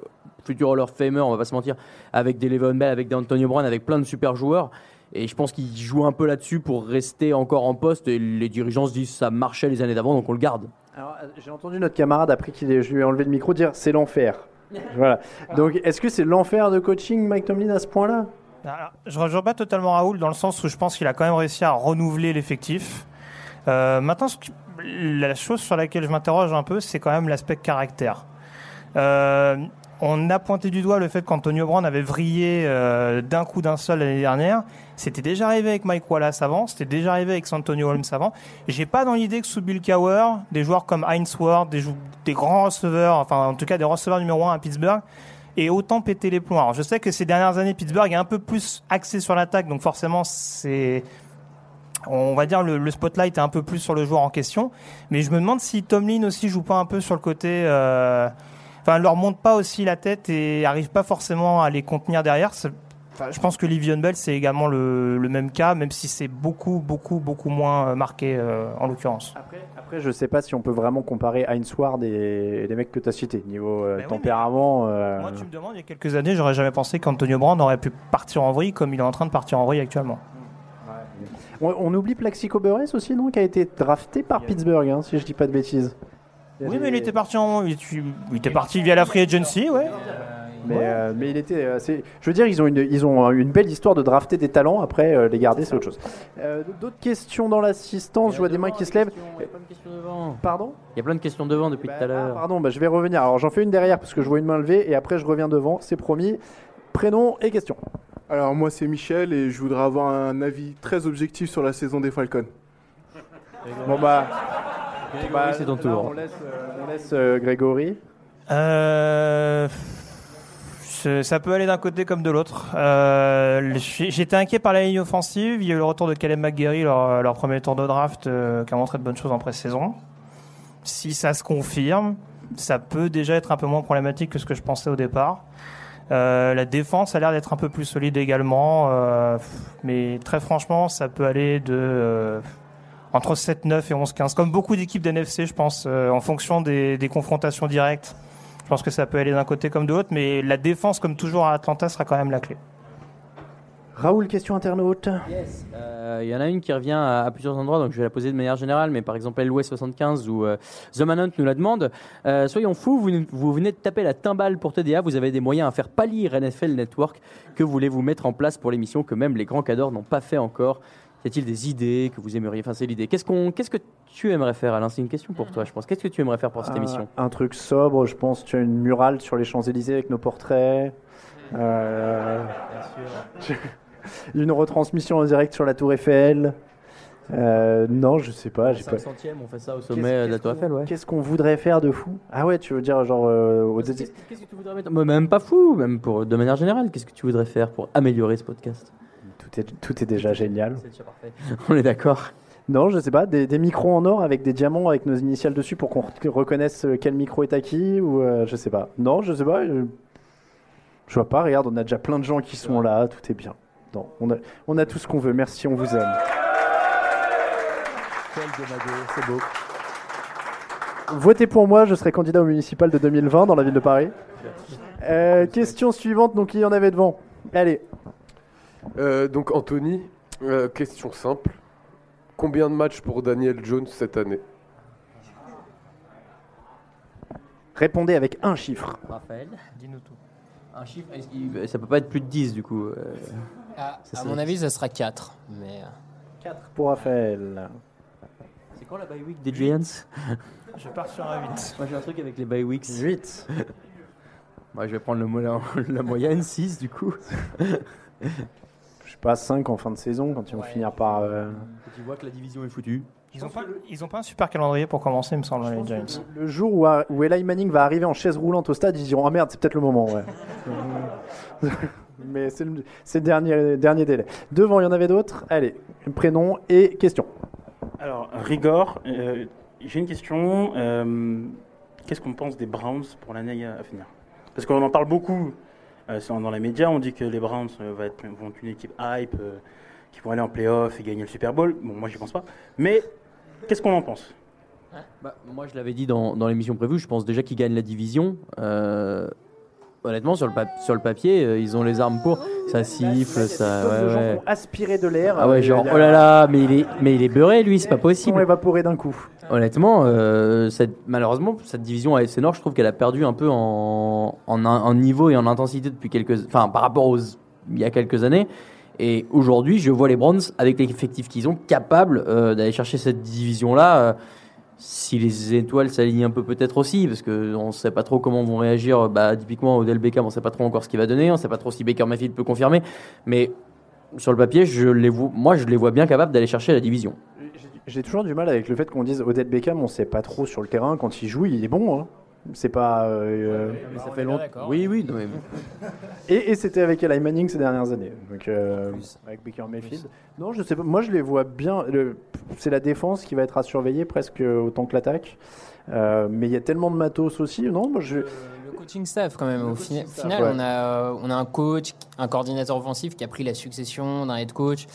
futur Hall of Famer, on va pas se mentir, avec des Le'Veon Bell, avec des Antonio Brown, avec plein de super joueurs. Et je pense qu'il joue un peu là-dessus pour rester encore en poste. Et les dirigeants se disent ça marchait les années d'avant, donc on le garde. Alors, euh, j'ai entendu notre camarade, après qu'il ait- je lui ai enlevé le micro, dire c'est l'enfer. voilà. Donc, est-ce que c'est l'enfer de coaching, Mike Tomlin, à ce point-là? Alors, je rejoins pas totalement Raoul dans le sens où je pense qu'il a quand même réussi à renouveler l'effectif. Euh, maintenant, la chose sur laquelle je m'interroge un peu, c'est quand même l'aspect caractère. Euh, on a pointé du doigt le fait qu'Antonio Brown avait vrillé euh, d'un coup d'un seul l'année dernière. C'était déjà arrivé avec Mike Wallace avant, c'était déjà arrivé avec Antonio Holmes avant. J'ai pas dans l'idée que sous Bill Cowher, des joueurs comme Heinz Ward, des, grands receveurs, enfin en tout cas des receveurs numéro 1 à Pittsburgh, et autant péter les plombs. Alors, je sais que ces dernières années, Pittsburgh est un peu plus axé sur l'attaque, donc forcément, c'est, on va dire, le, le spotlight est un peu plus sur le joueur en question. Mais je me demande si Tomlin aussi joue pas un peu sur le côté, euh, enfin, leur monte pas aussi la tête et arrive pas forcément à les contenir derrière. Enfin, je pense que Livion Bell, c'est également le, le même cas, même si c'est beaucoup, beaucoup, beaucoup moins euh, marqué euh, en l'occurrence. Après, je sais pas si on peut vraiment comparer Heinz Ward et les mecs que tu as cités. Niveau euh, Ben tempérament. Moi, tu me demandes, il y a quelques années, j'aurais jamais pensé qu'Antonio Brown aurait pu partir en vrille comme il est en train de partir en vrille actuellement. On, on oublie Plaxico Burress aussi, non Qui a été drafté par Pittsburgh, hein, si je dis pas de bêtises. Oui, mais il était parti en, il, était- il était parti via la free agency, ouais. Mais, euh, mais il était. euh, c'est- je veux dire, ils ont, une, ils ont une belle histoire de drafter des talents. Après, euh, les garder, c'est autre chose. Euh, D'autres questions dans l'assistance Je vois des mains qui se lèvent. Pardon? Il y a plein de questions devant depuis tout à Ah, l'heure. pardon, bah, je vais revenir. Alors, j'en fais une derrière parce que je vois une main levée et après, je reviens devant. C'est promis. Prénom et question. Alors moi c'est Michel et je voudrais avoir un avis très objectif sur la saison des Falcons. Bon bah. bah, c'est ton là, tour. On laisse, euh, on laisse, euh, Grégory. Euh, ça peut aller d'un côté comme de l'autre. Euh, J'étais inquiet par la ligne offensive. Il y a eu le retour de Caleb McGarry, leur, leur premier tour de draft, euh, qui a montré de bonnes choses en pré-saison. Si ça se confirme, ça peut déjà être un peu moins problématique que ce que je pensais au départ. Euh, la défense a l'air d'être un peu plus solide également, euh, mais très franchement, ça peut aller de euh, entre 7-9 et 11-15, comme beaucoup d'équipes d'NFC, je pense, euh, en fonction des, des confrontations directes. Je pense que ça peut aller d'un côté comme de l'autre, mais la défense, comme toujours à Atlanta, sera quand même la clé. Raoul, question internaute. Euh, Il y en a une qui revient à, à plusieurs endroits, donc je vais la poser de manière générale, mais par exemple LOS 75 ou euh, The Manhunt nous la demande. Euh, soyons fous, vous, vous venez de taper la timbale pour TDA, vous avez des moyens à faire pâlir NFL Network. Que voulez-vous mettre en place pour l'émission que même les grands cadors n'ont pas fait encore? Y a-t-il des idées que vous aimeriez Enfin, c'est l'idée. Qu'est-ce qu'on, qu'est-ce que tu aimerais faire, Alain? C'est une question pour toi, je pense. Qu'est-ce que tu aimerais faire pour cette émission? Un truc sobre, je pense. Tu as une murale sur les Champs-Élysées avec nos portraits. Euh, une retransmission en direct sur la Tour Eiffel. Euh, non, je sais pas. j'ai pas- 500e, on fait ça au sommet de la Tour Eiffel, ouais. Qu'est-ce qu'on voudrait faire de fou? Ah ouais, tu veux dire genre euh, au Qu'est-ce que tu voudrais mettre? Même pas fou, même pour, de manière générale. Qu'est-ce que tu voudrais faire pour améliorer ce podcast? Tout est, tout est déjà génial. C'est déjà parfait. On est d'accord. Non, je sais pas. Des, des micros en or avec des diamants avec nos initiales dessus pour qu'on re- reconnaisse euh, quel micro est à qui ou euh, je sais pas. Non, je sais pas. Je, je vois pas. Regarde, on a déjà plein de gens qui sont là. Tout est bien. Non, on a, on a tout ce qu'on veut. Merci, on vous aime. c'est beau. Votez pour moi, je serai candidat au municipal de 2020 dans la ville de Paris. Euh, question suivante, donc il y en avait devant. Allez. Euh, donc Anthony, euh, question simple. Combien de matchs pour Daniel Jones cette année? Répondez avec un chiffre. Raphaël Dis-nous tout. Un chiffre, ça peut pas être plus de 10 du coup. Euh, Ah, c'est à ça. mon avis, ça sera 4. Mais... 4 pour Raphaël. C'est quand la bye week des Giants Je pars sur un 8. Moi j'ai un truc avec les bye weeks. 8. Moi je vais prendre le, mo- la, la moyenne, 6 du coup. Je sais pas, 5 en fin de saison quand ils vont finir par. euh, tu vois que la division est foutue. Ils ont, pas, pas un super calendrier pour commencer, il me semble, les Giants. Le jour où, où Eli Manning va arriver en chaise roulante au stade, ils diront Ah merde, c'est peut-être le moment. Ouais. Mais c'est le, dernier, dernier délai. Devant, il y en avait d'autres. Allez, prénom et question. Alors, Rigor, euh, j'ai une question. Euh, Qu'est-ce qu'on pense des Browns pour l'année à venir? Parce qu'on en parle beaucoup euh, dans les médias. On dit que les Browns euh, être, vont être une équipe hype, euh, qui vont aller en playoff et gagner le Super Bowl. Bon, moi, j'y pense pas. Mais qu'est-ce qu'on en pense? Bah, moi, je l'avais dit dans, dans l'émission prévue, je pense déjà qu'ils gagnent la division. Honnêtement, sur le, pap- sur le papier, euh, ils ont les armes pour. Ça siffle, ça. Tonnes de ouais, gens ouais. vont aspirer de l'air. Ah ouais, euh, genre, oh là là, mais il est, mais il est beurré, lui, c'est pas Ils sont possible. évaporés d'un coup. Honnêtement, euh, cette- malheureusement, cette division AFC Nord, je trouve qu'elle a perdu un peu en, en, en niveau et en intensité depuis quelques, enfin, par rapport aux, il y a quelques années. Et aujourd'hui, je vois les Browns avec l'effectif qu'ils ont capables euh, d'aller chercher cette division-là. Si les étoiles s'alignent un peu peut-être aussi, parce qu'on ne sait pas trop comment vont réagir. Bah, typiquement, Odell Beckham, on ne sait pas trop encore ce qu'il va donner, on ne sait pas trop si Baker Mayfield peut confirmer. Mais sur le papier, je vois, moi, je les vois bien capables d'aller chercher la division. J'ai toujours du mal avec le fait qu'on dise Odette Beckham, on sait pas trop sur le terrain. Quand il joue, il est bon. hein. C'est pas. euh, Mais ça fait longtemps. Oui, oui, non, mais- Et, et c'était avec Eli Manning ces dernières années. Donc, euh, avec Baker Mayfield. Non, je sais pas. Moi, je les vois bien. Le- C'est la défense qui va être à surveiller presque autant que l'attaque. Euh, mais il y a tellement de matos aussi. Non, moi, je. coaching staff quand même. Au fina- staff, final, ouais. on, a, euh, on a un coach, un coordinateur offensif qui a pris la succession d'un head coach.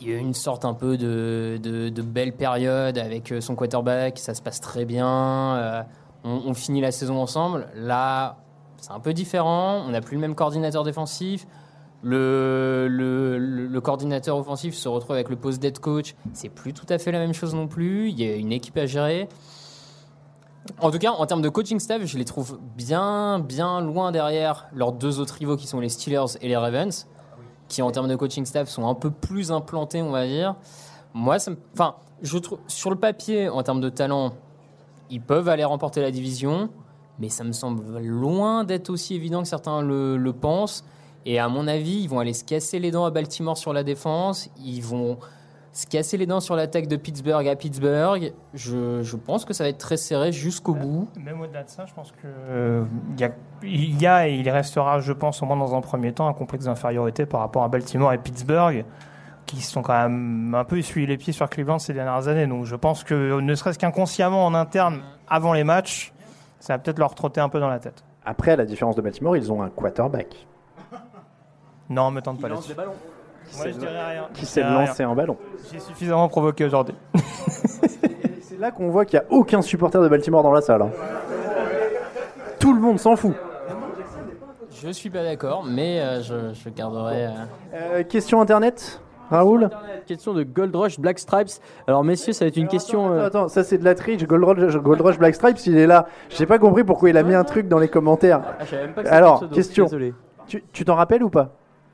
Il y a eu une sorte un peu de, de, de belle période avec euh, son quarterback, ça se passe très bien. On, finit la saison ensemble. Là, c'est un peu différent. On n'a plus le même coordinateur défensif. Le, coordinateur offensif se retrouve avec le poste d'head coach. C'est plus tout à fait la même chose non plus. Il y a une équipe à gérer. En tout cas, en termes de coaching staff, je les trouve bien, bien loin derrière leurs deux autres rivaux qui sont les Steelers et les Ravens, qui en termes de coaching staff sont un peu plus implantés, on va dire. Moi, ça enfin, je trouve sur le papier, en termes de talent, ils peuvent aller remporter la division, mais ça me semble loin d'être aussi évident que certains le, le pensent. Et à mon avis, ils vont aller se casser les dents à Baltimore sur la défense. Ils vont se casser les dents sur l'attaque de Pittsburgh à Pittsburgh. Je, je pense que ça va être très serré jusqu'au bout. Même au-delà de ça, je pense que euh, y, a, y a et il restera, je pense, au moins dans un premier temps, un complexe d'infériorité par rapport à Baltimore et Pittsburgh, qui sont quand même un peu essuyés les pieds sur Cleveland ces dernières années. Donc je pense que ne serait-ce qu'inconsciemment en interne, avant les matchs, ça va peut-être leur trotter un peu dans la tête. Après, à la différence de Baltimore, ils ont un quarterback Non, me tente pas rien. qui lancer rien. un ballon. J'ai suffisamment provoqué aujourd'hui. C'est là qu'on voit qu'il n'y a aucun supporter de Baltimore dans la salle. hein. Tout le monde s'en fout. Je suis pas d'accord, mais euh, je, je garderai. euh, Euh, question internet? Raoul Question de Gold Rush Black Stripes. Alors messieurs, ça va être une question. euh, Attends, ça c'est de la triche. Gold Rush, Gold Rush Black Stripes, il est là. J'ai pas compris pourquoi il a mis un truc dans les commentaires. Ah, même pas que Alors, pseudo, question. désolé. Tu t'en rappelles ou pas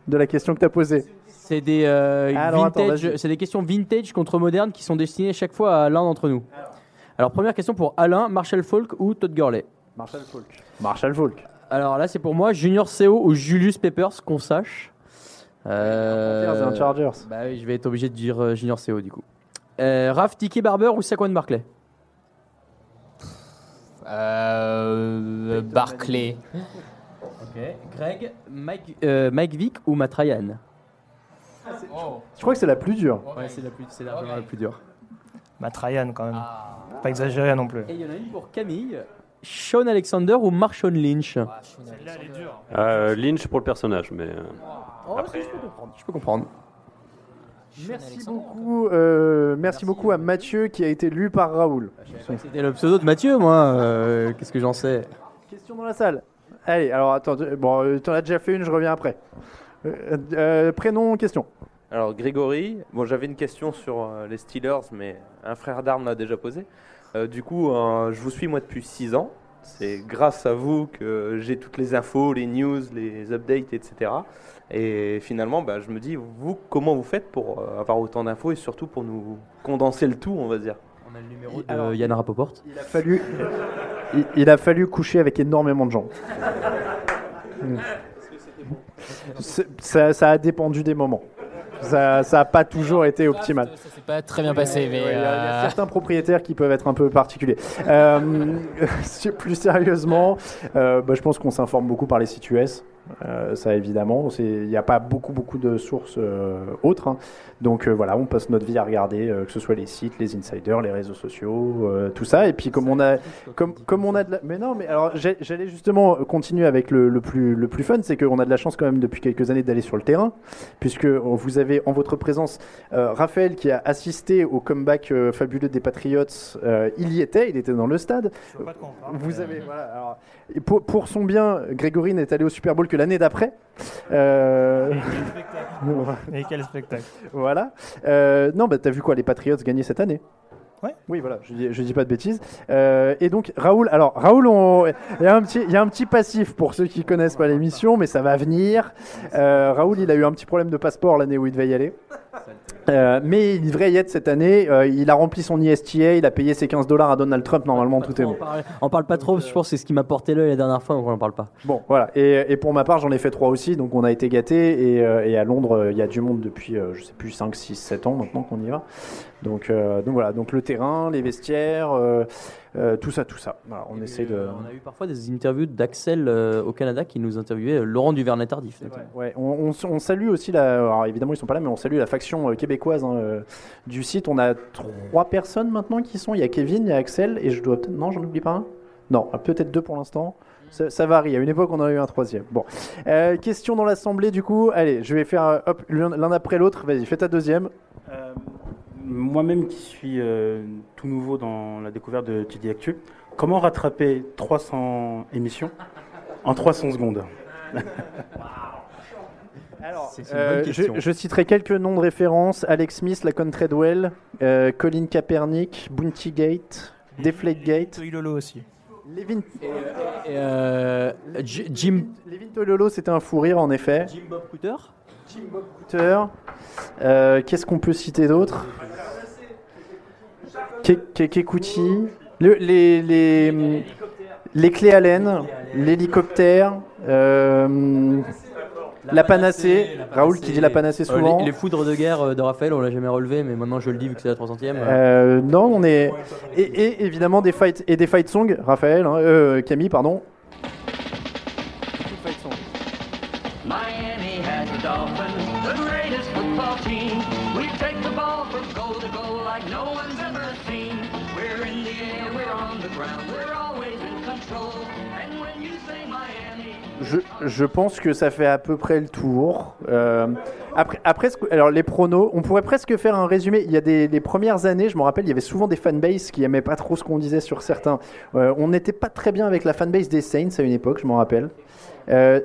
de la question que t'as posée C'est des euh, attends, c'est des questions vintage contre moderne qui sont destinées chaque fois à l'un d'entre nous. Alors première question pour Alain, Marshall Falk ou Todd Gurley. Marshall Falk. Marshall Falk. Alors là, c'est pour moi Junior CO ou Julius Peppers, qu'on sache. Euh, Panthers et un Chargers. Bah oui, je vais être obligé de dire euh, Junior CO du coup. Euh, Raph, Tiki Barber ou Saquon Barclay? Euh, Barclay. Ok. Greg, Mike, euh, Mike Vick ou Matt Ryan? Je crois que c'est la plus dure. Ouais, c'est la plus, c'est largement la plus dure. Matt Ryan, quand même. Pas exagéré non plus. Et il y en a une pour Camille. Sean Alexander ou Marshawn Lynch? Celle-là, elle est dure. Euh, Lynch pour le personnage, mais. euh, Oh, si, je peux comprendre. Je peux comprendre. Merci beaucoup, euh, merci beaucoup à Mathieu qui a été lu par Raoul. C'était le pseudo de Mathieu, moi. euh, Qu'est-ce que j'en sais? Question dans la salle. Allez, alors attends, tu- bon, euh, t'en as déjà fait une, je reviens après. Euh, euh, prénom, question. Alors Grégory, bon j'avais une question sur euh, les Steelers, mais un frère d'armes l'a déjà posé. Euh, du coup, euh, je vous suis moi depuis 6 ans. C'est grâce à vous que j'ai toutes les infos, les news, les updates, etc. Et finalement, bah, je me dis, vous, comment vous faites pour euh, avoir autant d'infos et surtout pour nous condenser le tout, on va dire? On a le numéro de Yann Rapoport. Il a fallu, il, il a fallu coucher avec énormément de gens. Ça a dépendu des moments. Ça n'a pas toujours été optimal. Ça s'est pas très bien passé, mais. Ouais, Il y, a- il y a euh, certains propriétaires qui peuvent être un peu particuliers. Euh, plus sérieusement, euh, bah, je pense qu'on s'informe beaucoup par les sites US. Euh, ça évidemment, il n'y a pas beaucoup beaucoup de sources euh, autres. hein. Donc euh, voilà, on passe notre vie à regarder, que ce soit les sites, les insiders, les réseaux sociaux, tout ça. Et puis comme on a, comme, comme on a de la... mais non, mais alors j'allais justement continuer avec le, le plus le plus fun, c'est qu'on a de la chance quand même depuis quelques années d'aller sur le terrain, puisque vous avez en votre présence Raphaël qui a assisté au comeback fabuleux des Patriots. Il y était, il était dans le stade. Vous avez voilà. alors, pour, pour son bien, Grégory n'est allé au Super Bowl que l'année d'après. Euh, Et quel spectacle. voilà. Euh, non, bah t'as vu quoi Les Patriots gagner cette année? Ouais. Oui, voilà, je dis, je dis pas de bêtises. Euh, et donc, Raoul, alors, Raoul, on- il y, a un petit- il y a un petit passif pour ceux qui connaissent pas l'émission, mais ça va venir. Euh, Raoul, il a eu un petit problème de passeport l'année où il devait y aller. Euh, mais il devrait y être cette année. Euh, il a rempli son ISTA, il a payé ses 15 dollars à Donald Trump. Normalement, tout est bon. On parle, on parle pas trop, je pense que c'est ce qui m'a porté l'œil la dernière fois, donc on en parle pas. Bon, voilà. Et, et pour ma part, j'en ai fait trois aussi, donc on a été gâtés. Et, euh, et à Londres, euh, il y a du monde depuis, euh, je sais plus, 5, 6, 7 ans maintenant qu'on y va. Donc, euh, donc voilà, donc le terrain, les vestiaires, euh, euh, tout ça, tout ça. Voilà, on essaie de. On a eu parfois des interviews d'Axel euh, au Canada qui nous interviewait euh, Laurent Duvernay-Tardif. notamment. Ouais, on, on s- on salue aussi la. Alors évidemment, ils sont pas là, mais on salue la faction euh, québécoise hein, euh, du site. On a trois personnes maintenant qui sont. Il y a Kevin, il y a Axel, et je dois peut-être. Non, j'en oublie pas un? Non, euh, peut-être deux pour l'instant. Ça, ça varie. À une époque, on en a eu un troisième. Bon. Euh, question dans l'assemblée, du coup. Allez, je vais faire euh, hop, l'un l'un après l'autre. Vas-y, fais ta deuxième. Euh, Moi-même qui suis euh, tout nouveau dans la découverte de TD Actu, comment rattraper 300 émissions en 300 secondes? Alors, Euh, je, je citerai quelques noms de référence Alex Smith, Lacon Treadwell, euh, Colin Kaepernick, Bounty Gate, Deflate Gate. Lolo aussi. Euh, Jim. Levin Toilolo, c'était un fou rire en effet. Jim Bob Cooter? Jim Bob Cooter. Euh, Qu'est-ce qu'on peut citer d'autre Ke- Keke Kuti. Le- les, les, les clés Allen, l'hélicoptère, euh, la panacée. Raoul qui dit la panacée Euh, souvent. les, les foudres de guerre de Raphaël, on l'a jamais relevé, mais maintenant je le dis vu que c'est la 300ème. Euh, non, on est et, et évidemment des fights et des fight songs, Raphaël, hein, euh, Camille, pardon. Je, pense que ça fait à peu près le tour. Euh, après, alors les pronos, on pourrait presque faire un résumé. Il y a des premières années, je me rappelle, il y avait souvent des fanbases qui aimaient pas trop ce qu'on disait sur certains. Euh, on n'était pas très bien avec la fanbase des Saints à une époque, je m'en rappelle. Euh,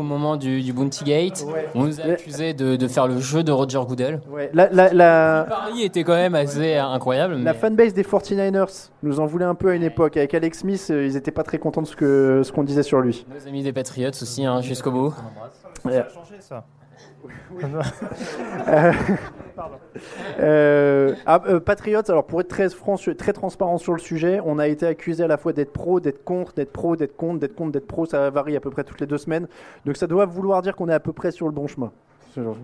Au moment du, du Bounty Gate, on nous a accusé de, de faire le jeu de Roger Goodell. ouais, la, la, la, Paris était quand même assez incroyable. la mais- fanbase des 49ers nous en voulait un peu à une époque. Avec Alex Smith, euh, ils étaient pas très contents de ce qu'on disait sur lui. Nos amis des Patriots aussi, hein, jusqu'au bout. Ça a changé ça. Euh, euh, ah, euh, Patriots, alors pour être très franc, très transparent sur le sujet, on a été accusé à la fois d'être pro, d'être contre, d'être pro, d'être contre, d'être contre, d'être pro. Ça varie à peu près toutes les deux semaines. Donc ça doit vouloir dire qu'on est à peu près sur le bon chemin.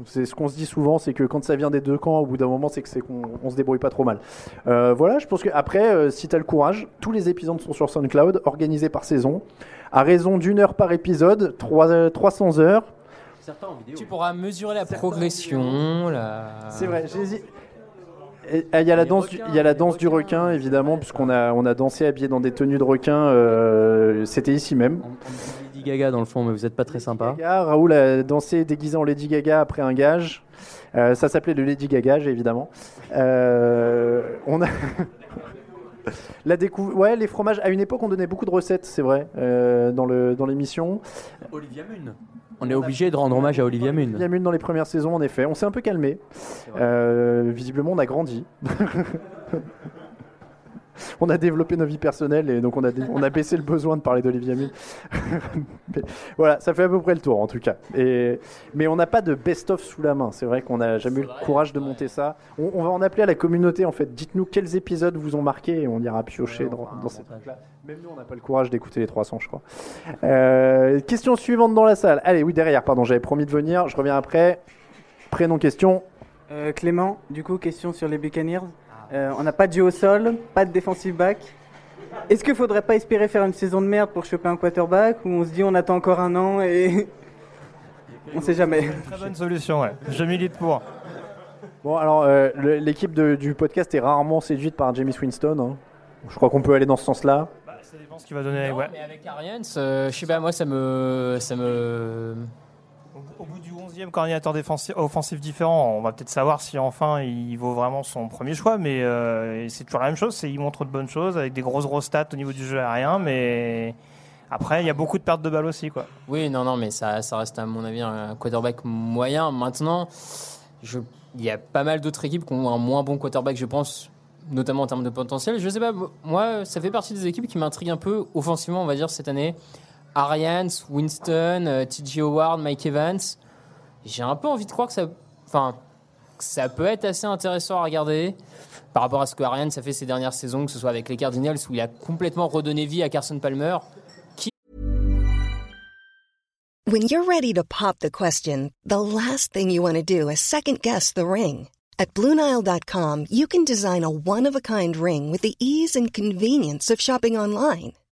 C'est ce qu'on se dit souvent, c'est que quand ça vient des deux camps, au bout d'un moment, c'est que c'est qu'on se débrouille pas trop mal. Euh, voilà, je pense que après, euh, si tu as le courage, tous les épisodes sont sur SoundCloud, organisés par saison, à raison d'une heure par épisode, trois- euh, 300 heures. Tu pourras mesurer la progression. La... C'est vrai, j'hésite. Il y a la danse, du, il y a la danse du requin évidemment, puisqu'on a on a dansé habillé dans des tenues de requin. euh, C'était ici même. Lady Gaga dans le fond, mais vous êtes pas très sympa. Gaga, Raoul a dansé déguisé en Lady Gaga après un gage. Euh, ça s'appelait le Lady Gagage évidemment. Euh, on a la décou- Ouais, les fromages. À une époque, on donnait beaucoup de recettes, c'est vrai, euh, dans le dans l'émission. Olivia Munn. On est obligé de rendre hommage à Olivia Munn. Il y a Mune dans les premières saisons, en effet. On s'est un peu calmé. Euh, visiblement, on a grandi. on a développé nos vies personnelles et donc on a, on a baissé le besoin de parler d'Olivia Munn. Mais voilà, ça fait à peu près le tour en tout cas. Et, mais on n'a pas de best-of sous la main. C'est vrai qu'on n'a jamais eu le courage de monter ça. On, on va en appeler à la communauté en fait. Dites-nous quels épisodes vous ont marqué et on ira piocher dans, dans ces trucs-là. Même nous, on n'a pas le courage d'écouter les 300, je crois. Euh, question suivante dans la salle. Allez, oui, derrière, pardon, j'avais promis de venir. Je reviens après. Prénom, question. Euh, Clément, du coup, question sur les Buccaneers. Euh, on n'a pas de jeu au sol, pas de defensive back. Est-ce qu'il faudrait pas espérer faire une saison de merde pour choper un quarterback ou on se dit on attend encore un an et on sait jamais Très bonne solution, ouais. Je milite pour. Bon, alors, euh, l'équipe du podcast est rarement séduite par Jamie Winston. hein. Je crois qu'on peut aller dans ce sens-là. Ça dépend ce qu'il va donner. Ouais. Mais avec Arians, euh, je sais pas, moi ça me. Ça me... Au bout du 11e coordinateur offensif différent, on va peut-être savoir si enfin il vaut vraiment son premier choix, mais euh, c'est toujours la même chose, il montre de bonnes choses avec des grosses grosses stats au niveau du jeu aérien, mais après il y a beaucoup de pertes de balles aussi quoi. Oui, non, non, mais ça, ça reste à mon avis un quarterback moyen. Maintenant, je- il y a pas mal d'autres équipes qui ont un moins bon quarterback, je pense, notamment en termes de potentiel. Je sais pas, moi, ça fait partie des équipes qui m'intriguent un peu offensivement, on va dire, cette année. Arians, Winston, euh, TJ Howard, Mike Evans. J'ai un peu envie de croire que ça, peut être assez intéressant à regarder par rapport à ce que Arians a fait ces dernières saisons, que ce soit avec les Cardinals où il a complètement redonné vie à Carson Palmer. When you're ready to pop the question, the last thing you want to do is second guess the ring. At Bluenile.com, you can design a one of a kind ring with the ease and convenience of shopping online.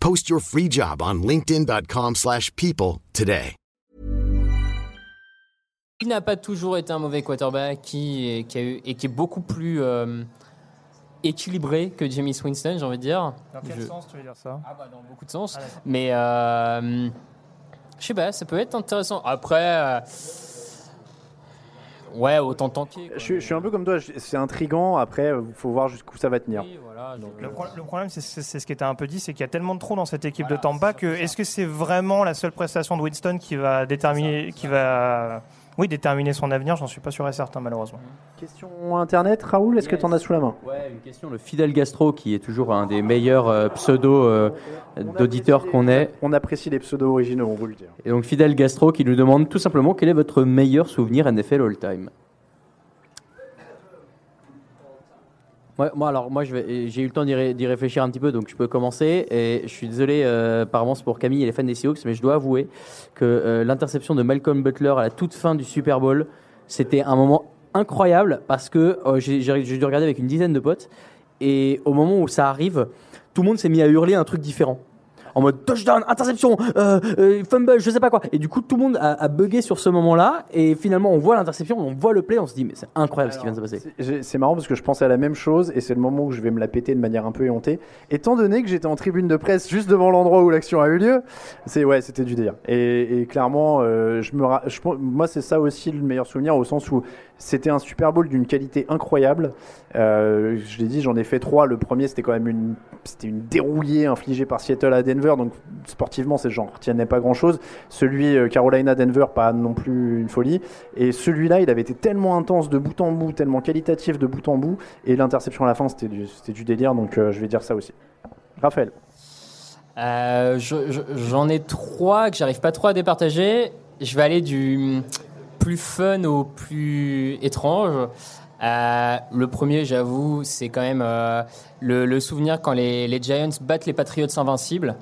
Post your free job on linkedin.com/people slash people today. Il n'a pas toujours été un mauvais quarterback qui, qui a eu, et qui est beaucoup plus euh, équilibré que Jamie Winston, j'ai envie de dire. Dans quel Je- sens tu veux dire ça? Ah bah dans beaucoup de sens. Ah. Mais euh, je sais pas, ça peut être intéressant. Après, euh, ouais, autant. Je, suis- je suis un peu comme toi, c'est intriguant. Après, il faut voir jusqu'où ça va tenir. Le, pro- le problème, c'est- ce qui était un peu dit, c'est qu'il y a tellement de trous dans cette équipe de Tampa que est-ce que c'est vraiment la seule prestation de Winston qui va déterminer, qui va, oui, déterminer son avenir? J'en suis pas sûr et certain, malheureusement. Question internet, Raoul, est-ce que tu en as sous la main? Ouais, une question. Le Fidel Gastro, qui est toujours un des meilleurs euh, pseudos euh, d'auditeurs qu'on ait. On apprécie les pseudos originaux, on vous le dit. Et donc Fidel Gastro qui nous demande tout simplement quel est votre meilleur souvenir NFL all-time Ouais, moi, alors, moi, j'ai eu le temps d'y ré- d'y réfléchir un petit peu, donc je peux commencer. Et je suis désolé, euh, apparemment, c'est pour Camille et les fans des Seahawks, mais je dois avouer que euh, l'interception de Malcolm Butler à la toute fin du Super Bowl, c'était un moment incroyable parce que euh, j'ai dû regarder avec une dizaine de potes. Et au moment où ça arrive, tout le monde s'est mis à hurler un truc différent. En mode touchdown, interception, euh, euh, fumble, je sais pas quoi. Et du coup, tout le monde a, a bugué sur ce moment-là. Et finalement, on voit l'interception, on voit le play, on se dit, mais c'est incroyable ce qui vient de se passer. C'est marrant parce que je pensais à la même chose et c'est le moment où je vais me la péter de manière un peu éhontée. Étant donné que j'étais en tribune de presse juste devant l'endroit où l'action a eu lieu, c'est ouais, c'était du délire. Et, et clairement, euh, je me, je moi c'est ça aussi le meilleur souvenir au sens où c'était un Super Bowl d'une qualité incroyable. Euh, je l'ai dit, j'en ai fait trois. Le premier c'était quand même une, c'était une dérouillée infligée par Seattle à Denver, donc sportivement c'est j'en retiennais pas grand chose. Celui euh, Carolina Denver pas non plus une folie. Et celui-là, il avait été tellement intense de bout en bout, tellement qualitatif de bout en bout, et l'interception à la fin, c'était du, c'était du délire, donc euh, je vais dire ça aussi. Raphaël. Euh, je- je- J'en ai trois que j'arrive pas trop à départager. Je vais aller du plus fun au plus étrange. Euh, le premier, j'avoue, c'est quand même euh, le, souvenir quand les, Giants battent les Patriots invincibles.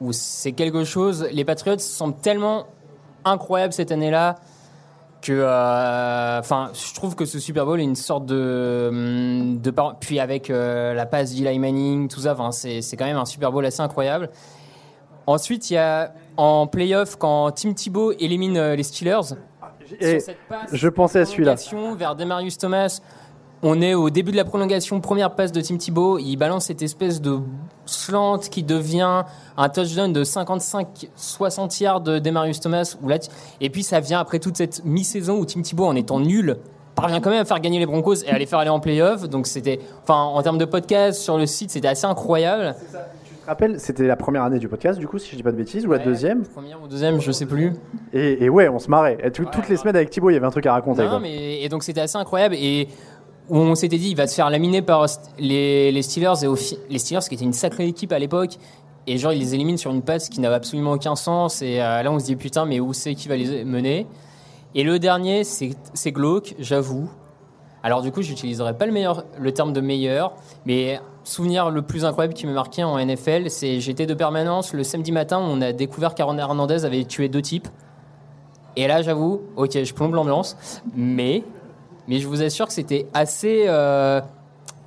Où c'est quelque chose. Les Patriots semblent tellement incroyables cette année-là que euh, enfin je trouve que ce Super Bowl est une sorte de hum, de puis avec la passe d'Eli Manning tout ça c'est quand même un Super Bowl assez incroyable ensuite il y a en playoff quand Tim Thibault élimine euh, les Steelers Et sur cette passe je pensais à celui-là. prolongation vers Demarius Thomas on est au début de la prolongation, première passe de Tim Thibault. Il balance cette espèce de slant qui devient un touchdown de 55-60 yards de Demarius Thomas. Et puis ça vient après toute cette mi-saison où Tim Thibault, en étant nul, parvient quand même à faire gagner les Broncos et à les faire aller en playoff. Donc c'était, enfin, en termes de podcast sur le site, c'était assez incroyable. Tu te rappelles, c'était la première année du podcast, du coup, si je dis pas de bêtises, ou la deuxième Première ou deuxième, je sais plus. et, et ouais, on se marrait. Et tout- toutes les semaines avec Thibaut, il y avait un truc à raconter. Non, quoi. mais et donc c'était assez incroyable et on s'était dit il va se faire laminer par les, les Steelers et au fi- les Steelers qui étaient une sacrée équipe à l'époque et genre il les élimine sur une passe qui n'avait absolument aucun sens et euh, là on se dit putain mais où c'est qui va les mener? Et le dernier c'est c'est glauque j'avoue alors du coup j'utiliserai pas le meilleur le terme de meilleur mais souvenir le plus incroyable qui m'a marqué en NFL c'est j'étais de permanence le samedi matin où on a découvert qu'Aaron Hernandez avait tué deux types et là, j'avoue, ok, je plombe l'ambiance, mais, mais je vous assure que c'était assez, euh,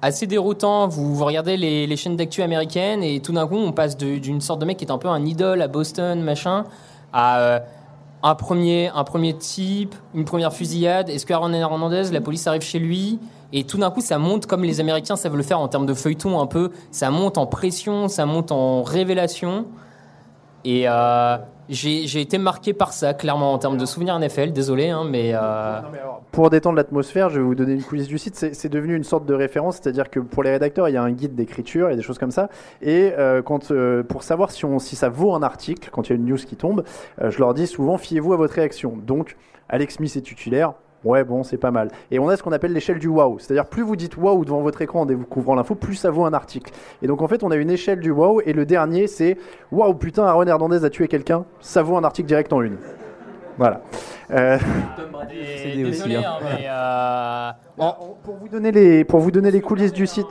assez déroutant. Vous, regardez les, les chaînes d'actu américaines et tout d'un coup, on passe d'une sorte de mec qui est un peu un idole à Boston, machin, à euh, un, premier, type, une première fusillade. Est-ce que Aaron Hernandez, la police arrive chez lui et tout d'un coup, ça monte comme les Américains savent le faire en termes de feuilleton un peu. Ça monte en pression, ça monte en révélation. Et euh, j'ai été marqué par ça, clairement, en termes de souvenirs NFL. Désolé, hein, mais. euh, Pour détendre l'atmosphère, je vais vous donner une coulisses du site. C'est devenu une sorte de référence, c'est-à-dire que pour les rédacteurs, il y a un guide d'écriture et des choses comme ça. Et euh, quand, euh, pour savoir si, on, si ça vaut un article, quand il y a une news qui tombe, je leur dis souvent fiez-vous à votre réaction. Donc, Alex Smith est titulaire. Ouais, bon, c'est pas mal. Et on a ce qu'on appelle l'échelle du wow. C'est-à-dire, plus vous dites wow devant votre écran en découvrant l'info, plus ça vaut un article. Et donc, en fait, on a une échelle du wow. Et le dernier, c'est wow, putain, Aaron Hernandez a tué quelqu'un. Ça vaut un article direct en une. Voilà. Euh, Désolé, hein, mais euh, bon, pour, vous donner les, pour vous donner les coulisses du site.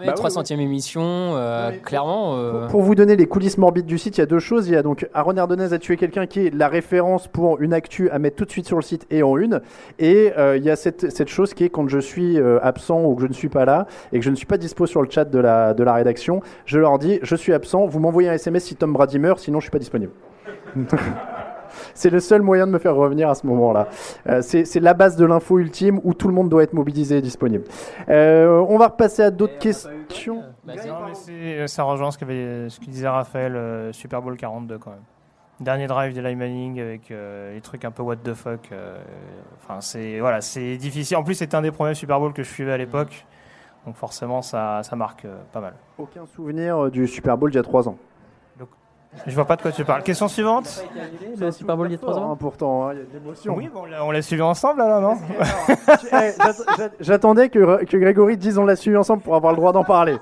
mais 300e émission, euh, clairement. euh, Pour vous donner les coulisses morbides du site, il y a deux choses. Il y a donc Aaron Hernandez a tué quelqu'un qui est la référence pour une actu à mettre tout de suite sur le site et en une. Et euh, il y a cette, cette chose qui est quand je suis euh, absent ou que je ne suis pas là et que je ne suis pas dispo sur le chat de la, de la rédaction, je leur dis je suis absent, vous m'envoyez un SMS si Tom Brady meurt, sinon je suis pas disponible. C'est le seul moyen de me faire revenir à ce moment-là. Euh, c'est c'est la base de l'info ultime où tout le monde doit être mobilisé et disponible. Euh, on va repasser à d'autres questions. Non, mais c'est- ça rejoint ce, qu'avait- ce que disait Raphaël, euh, Super Bowl 42 quand même. Dernier drive d'Eli Manning avec euh, les trucs un peu what the fuck. euh, Enfin, c'est voilà, c'est difficile. En plus, c'était un des premiers Super Bowl que je suivais à l'époque, donc forcément, ça, ça marque euh, pas mal. Aucun souvenir euh, du Super Bowl d'il y a 3 ans. Je vois pas de quoi tu parles. Question suivante. Le Super Bowl il y a 3 ans Pourtant, hein, il y a de l'émotion. Oui, bon, on l'a- suivi ensemble alors, non Eh, j'att- j'att- J'attendais que, que Grégory dise on l'a suivi ensemble pour avoir le droit d'en parler.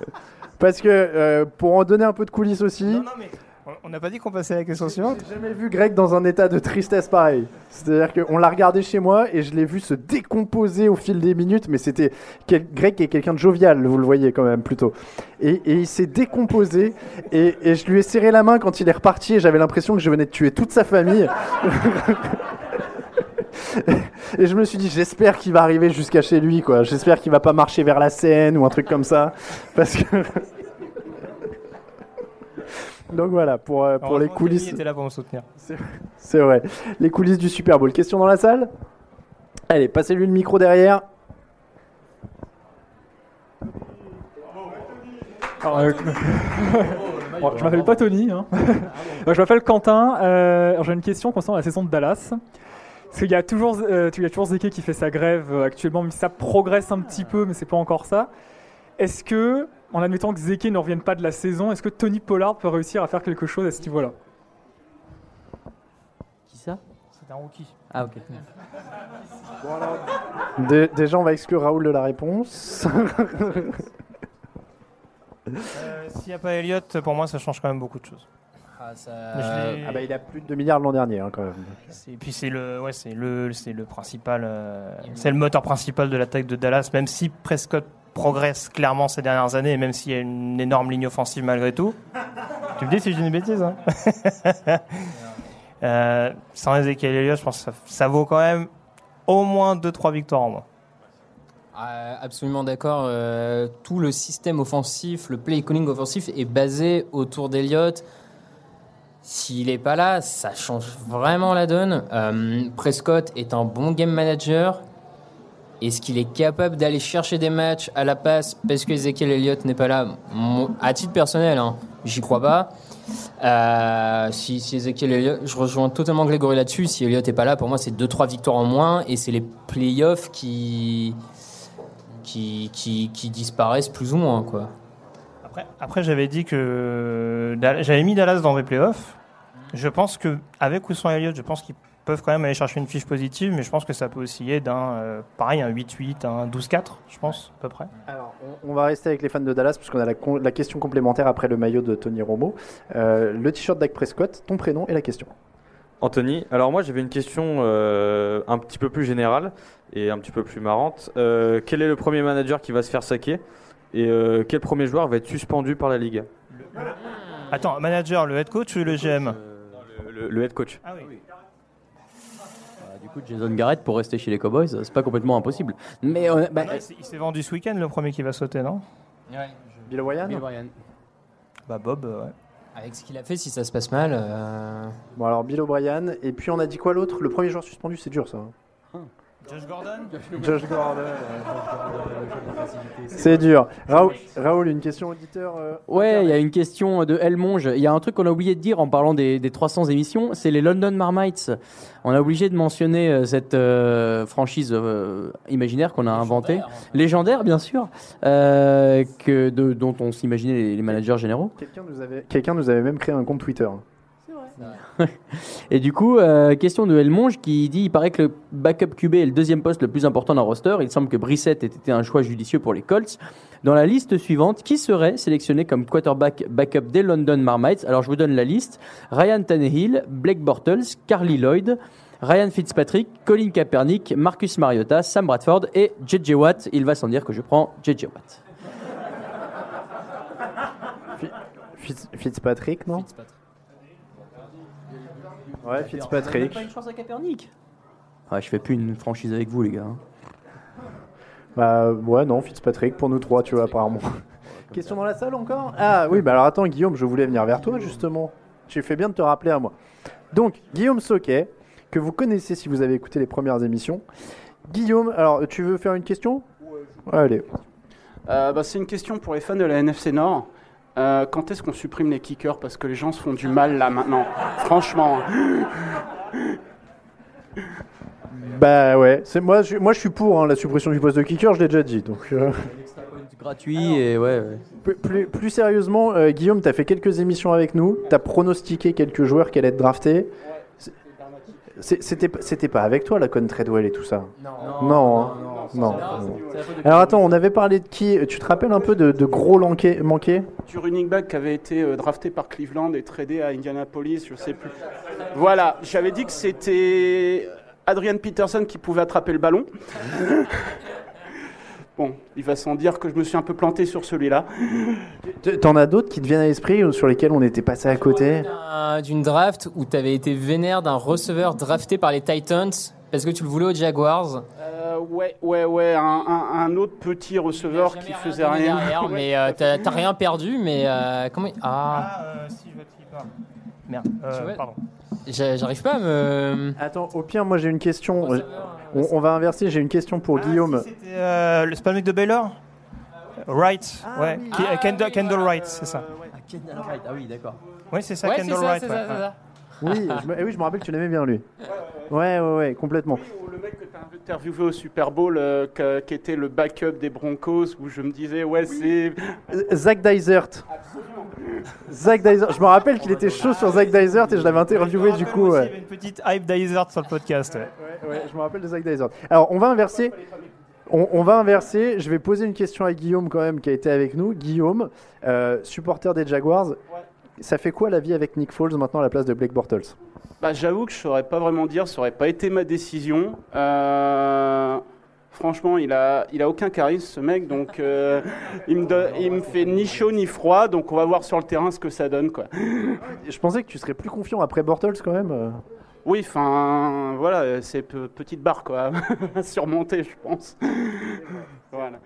Parce que euh, pour en donner un peu de coulisses aussi, On n'a pas dit qu'on passait à la question suivante j'ai jamais vu Greg dans un état de tristesse pareil. C'est-à-dire qu'on l'a regardé chez moi et je l'ai vu se décomposer au fil des minutes, mais c'était Greg est quelqu'un de jovial, vous le voyez quand même plutôt. Et, il s'est décomposé et, et je lui ai serré la main quand il est reparti et j'avais l'impression que je venais de tuer toute sa famille. Et je me suis dit, j'espère qu'il va arriver jusqu'à chez lui, quoi. J'espère qu'il va pas marcher vers la Seine ou un truc comme ça. Parce que. Donc voilà, pour, euh, pour les coulisses. Était là pour me soutenir. C'est- vrai. Les coulisses du Super Bowl. Question dans la salle Allez, passez-lui le micro derrière. Alors, euh, bon, je m'appelle pas Tony. hein. Je m'appelle Quentin. Euh, J'ai une question concernant la saison de Dallas. Parce qu'il y a toujours, euh, il y a toujours Zeke qui fait sa grève euh, actuellement, mais ça progresse un petit peu, mais c'est pas encore ça. Est-ce que, en admettant que Zeke ne revienne pas de la saison, est-ce que Tony Pollard peut réussir à faire quelque chose à ce niveau-là? Qui ça? C'est un rookie. Ah, ok. Dé- déjà, on va exclure Raoul de la réponse. Euh, S'il n'y a pas Elliott, pour moi, ça change quand même beaucoup de choses. Ah, ça- Mais je l'ai- Ah bah, il a plus de 2 milliards l'an dernier, hein, quand même. C'est- Et puis c'est le, ouais, c'est le, c'est le principal, euh, c'est le moteur principal de l'attaque de Dallas. Même si Prescott progresse clairement ces dernières années, même s'il y a une énorme ligne offensive malgré tout. tu me dis si je dis une bêtise. Hein Euh, sans Ezekiel Elliott, je pense que ça, vaut quand même au moins 2-3 victoires en moins. Ah, absolument d'accord. Euh, tout le système offensif, le play calling offensif est basé autour d'Eliott. S'il n'est pas là, ça change vraiment la donne. Euh, Prescott est un bon game manager. Est-ce qu'il est capable d'aller chercher des matchs à la passe parce que Ezekiel Elliott n'est pas là? À titre personnel, hein, j'y crois pas. Euh, si, Ezekiel Elliott, je rejoins totalement Grégory là-dessus. Si Elliott n'est pas là, pour moi, c'est 2-3 victoires en moins et c'est les playoffs qui, qui, disparaissent plus ou moins. Quoi. Après, après j'avais dit que Dal- j'avais mis Dallas dans les playoffs. Je pense que avec ou sans Elliott, je pense qu'ils peuvent quand même aller chercher une fiche positive, mais je pense que ça peut osciller d'un euh, pareil un 8-8, un 12-4, je pense à peu près. Alors, on, on va rester avec les fans de Dallas, parce qu'on a la, question complémentaire après le maillot de Tony Romo. Euh, le t-shirt d'Ak Prescott, ton prénom et la question. Anthony, alors moi j'avais une question euh, un petit peu plus générale et un petit peu plus marrante. Euh, quel est le premier manager qui va se faire saquer et euh, quel premier joueur va être suspendu par la ligue? Attends, manager, le head coach ou le GM le, le head coach. Ah oui. Jason Garrett pour rester chez les Cowboys, c'est pas complètement impossible. Mais on a- bah, Ah il s'est- vendu ce week-end, le premier qui va sauter, non? Bill O'Brien Bill O'Brien. Bah Bob, euh, ouais. Avec ce qu'il a fait, si ça se passe mal. euh, Bon, alors Bill O'Brien, et puis on a dit quoi l'autre? Le premier joueur suspendu, c'est dur ça. hein. Josh Gordon Josh Gordon. C'est dur. Raoul, Raoul, une question auditeur euh, Ouais, il y a une question de Elmonge. Il y a un truc qu'on a oublié de dire en parlant des, des 300 émissions, c'est les London Marmites. On a obligé de mentionner euh, cette euh, franchise euh, imaginaire qu'on a inventée, légendaire bien sûr, euh, que de, dont on s'imaginait les, les managers généraux. Quelqu'un nous, avait, quelqu'un nous avait même créé un compte Twitter. Et du coup, euh, question de Elmonge qui dit il paraît que le backup QB est le deuxième poste le plus important d'un roster. Il semble que Brissett ait été un choix judicieux pour les Colts. Dans la liste suivante, qui serait sélectionné comme quarterback backup des London Marmites? Alors je vous donne la liste Ryan Tannehill, Blake Bortles, Carly Lloyd, Ryan Fitzpatrick, Colin Kaepernick, Marcus Mariota, Sam Bradford et JJ Watt. Il va sans dire que je prends JJ Watt. Fitz- Fitzpatrick, non? Ouais, Fitzpatrick. Pas une chance à Kaepernick Ah, je fais plus une franchise avec vous, les gars. hein. Bah ouais, non, Fitzpatrick pour nous trois, tu vois, apparemment. Question dans la salle encore? Ah oui, bah alors attends, Guillaume, je voulais venir vers toi justement. J'ai fait bien de te rappeler à moi. Donc, Guillaume Soquet, que vous connaissez si vous avez écouté les premières émissions. Guillaume, alors tu veux faire une question? Allez. Euh, bah, c'est une question pour les fans de la NFC Nord. Euh, quand est-ce qu'on supprime les kickers Parce que les gens se font du mal là maintenant? Franchement. Bah ouais, c'est moi, je, moi je suis pour hein, la suppression du poste de kicker, je l'ai déjà dit. Donc, euh, Gratuit et ouais. ouais. plus, plus- sérieusement, euh, Guillaume, tu as fait quelques émissions avec nous, tu as pronostiqué quelques joueurs qui allaient être draftés. C'était c'était pas avec toi la Con Treadwell et tout ça Non. hein. Non. non. Alors attends, on avait parlé de qui? Tu te rappelles un peu de, de gros lanqués- manqués Du running back qui avait été euh, drafté par Cleveland et tradé à Indianapolis, je sais plus. Voilà, j'avais dit que c'était Adrian Peterson qui pouvait attraper le ballon. Bon, il va sans dire que je me suis un peu planté sur celui-là. T'en as d'autres qui te viennent à l'esprit ou sur lesquels on était passé à côté Un- D'une draft où tu avais été vénère d'un receveur drafté par les Titans parce que tu le voulais aux Jaguars? Euh, ouais, ouais, ouais, un, un- un autre petit receveur qui faisait rien. derrière, mais euh, t'as rien perdu, mais euh, comment Ah, si, je Merde, euh, Tu vois- pardon. j'a- j'arrive pas à me. Attends, au pire, moi j'ai une question. On, on va inverser, j'ai une question pour Guillaume. C'est euh, le- mec de Baylor? Wright, ouais. Qui- euh, Kendall, Kendall Wright, c'est ça. Ah oui, d'accord. Oui, c'est ça, Ouais, Kendall ça, Wright. ouais, ouais. ça. Oui, je me, eh oui, je me rappelle que tu l'aimais bien lui. Ouais, ouais, ouais, complètement. Le mec que tu as interviewé au Super Bowl, euh, qui était le backup des Broncos, où je me disais, ouais, c'est. Zach Dysert. Zach Dysert. Je me rappelle qu'il était chaud sur Zach Dysert et je l'avais interviewé du coup. Il y avait une petite hype d'Izard sur le podcast. ouais. Ouais, je me rappelle de Zach Dysert. Alors, on va inverser. On, on va inverser. Je vais poser une question à Guillaume quand même qui a été avec nous. Guillaume, euh, supporter des Jaguars. Ça fait quoi la vie avec Nick Foles maintenant à la place de Blake Bortles? Bah, j'avoue que je saurais pas vraiment dire, ça aurait pas été ma décision. Euh, franchement, il a, il a aucun charisme ce mec, donc euh, il, me il me fait ni chaud ni froid, donc on va voir sur le terrain ce que ça donne, quoi. Je pensais que tu serais plus confiant après Bortles quand même. euh. Oui, enfin, voilà, c'est pe- petite barre, quoi, à surmonter, je pense. voilà.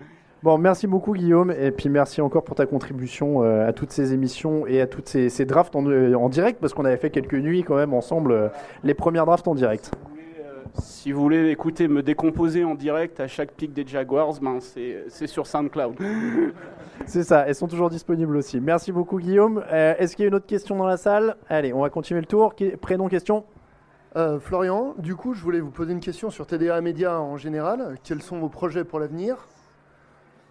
Bon, merci beaucoup Guillaume, et puis merci encore pour ta contribution euh, à toutes ces émissions et à toutes ces, ces drafts en, euh, en direct, parce qu'on avait fait quelques nuits quand même ensemble, euh, les premières drafts en direct. Si vous voulez écouter me décomposer en direct à chaque pic des Jaguars, ben c'est c'est sur SoundCloud. C'est ça, elles sont toujours disponibles aussi. Merci beaucoup Guillaume. Euh, Est-ce qu'il y a une autre question dans la salle? Allez, on va continuer le tour. Prénom, question? Euh, Florian, du coup, je voulais vous poser une question sur TDA Média en général. Quels sont vos projets pour l'avenir?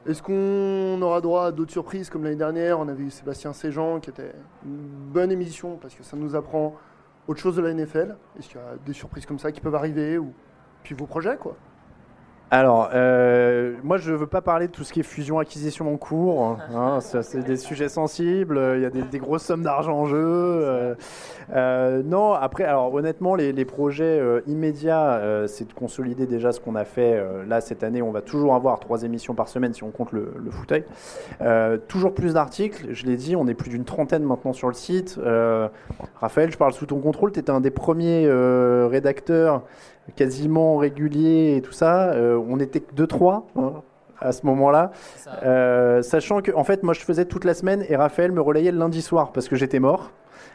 Est-ce qu'on aura droit à d'autres surprises comme l'année dernière? On avait eu Sébastien Séjean qui était une bonne émission parce que ça nous apprend autre chose de la NFL. Est-ce qu'il y a des surprises comme ça qui peuvent arriver ou puis vos projets quoi? Alors, euh, moi je veux pas parler de tout ce qui est fusion-acquisition en cours. hein, c'est des sujets sensibles, il y a des, grosses sommes d'argent en jeu. euh, euh, non, après, alors honnêtement, les, les projets euh, immédiats, euh, c'est de consolider déjà ce qu'on a fait. là, cette année, on va toujours avoir trois émissions par semaine si on compte le, le fauteuil. Toujours plus d'articles, je l'ai dit, on est plus d'une trentaine maintenant sur le site. Raphaël, je parle sous ton contrôle, tu étais un des premiers rédacteurs quasiment réguliers et tout ça. Euh, on était que 2-3 hein, à ce moment-là. Euh, sachant que, en fait, moi je faisais toute la semaine et Raphaël me relayait le lundi soir parce que j'étais mort.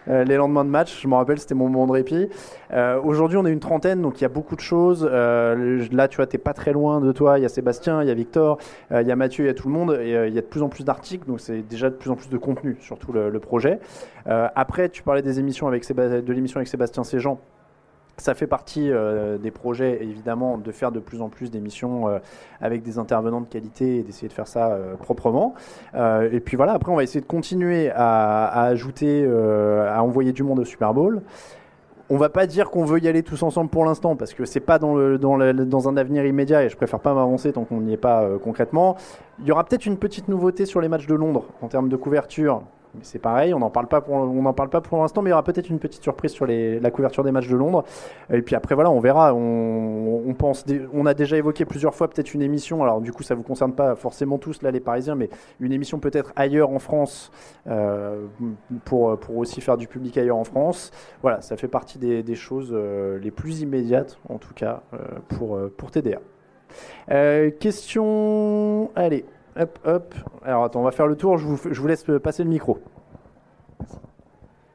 Euh, les lendemains de match, je me rappelle, c'était mon moment de répit. Euh, Aujourd'hui, on est une trentaine, donc il y a beaucoup de choses. Euh, là, tu vois, t'es pas très loin de toi. Il y a Sébastien, il y a Victor, il y a Mathieu, il y a tout le monde. Et il y a de plus en plus d'articles, donc c'est déjà de plus en plus de contenu, surtout le, le projet. Après, tu parlais des émissions avec Séba- de l'émission avec Sébastien Séjean. Ça fait partie euh, des projets, évidemment, de faire de plus en plus d'émissions euh, avec des intervenants de qualité et d'essayer de faire ça euh, proprement. Euh, et puis voilà, après, on va essayer de continuer à, ajouter, à envoyer du monde au Super Bowl. On va pas dire qu'on veut y aller tous ensemble pour l'instant parce que c'est pas dans, dans, un avenir immédiat et je préfère pas m'avancer tant qu'on n'y est pas concrètement. Il y aura peut-être une petite nouveauté sur les matchs de Londres en termes de couverture. C'est pareil, on n'en parle pas pour, on n'en parle pas pour l'instant, mais il y aura peut-être une petite surprise sur la couverture des matchs de Londres. Et puis après voilà, on verra. On, pense, on a déjà évoqué plusieurs fois peut-être une émission. Alors du coup, ça vous concerne pas forcément tous là les Parisiens, mais une émission peut-être ailleurs en France euh, pour pour aussi faire du public ailleurs en France. Voilà, ça fait partie des, choses euh, les plus immédiates en tout cas euh, pour pour TDA. Question, allez, hop, hop. Alors attends, on va faire le tour. Je vous, laisse euh, passer le micro.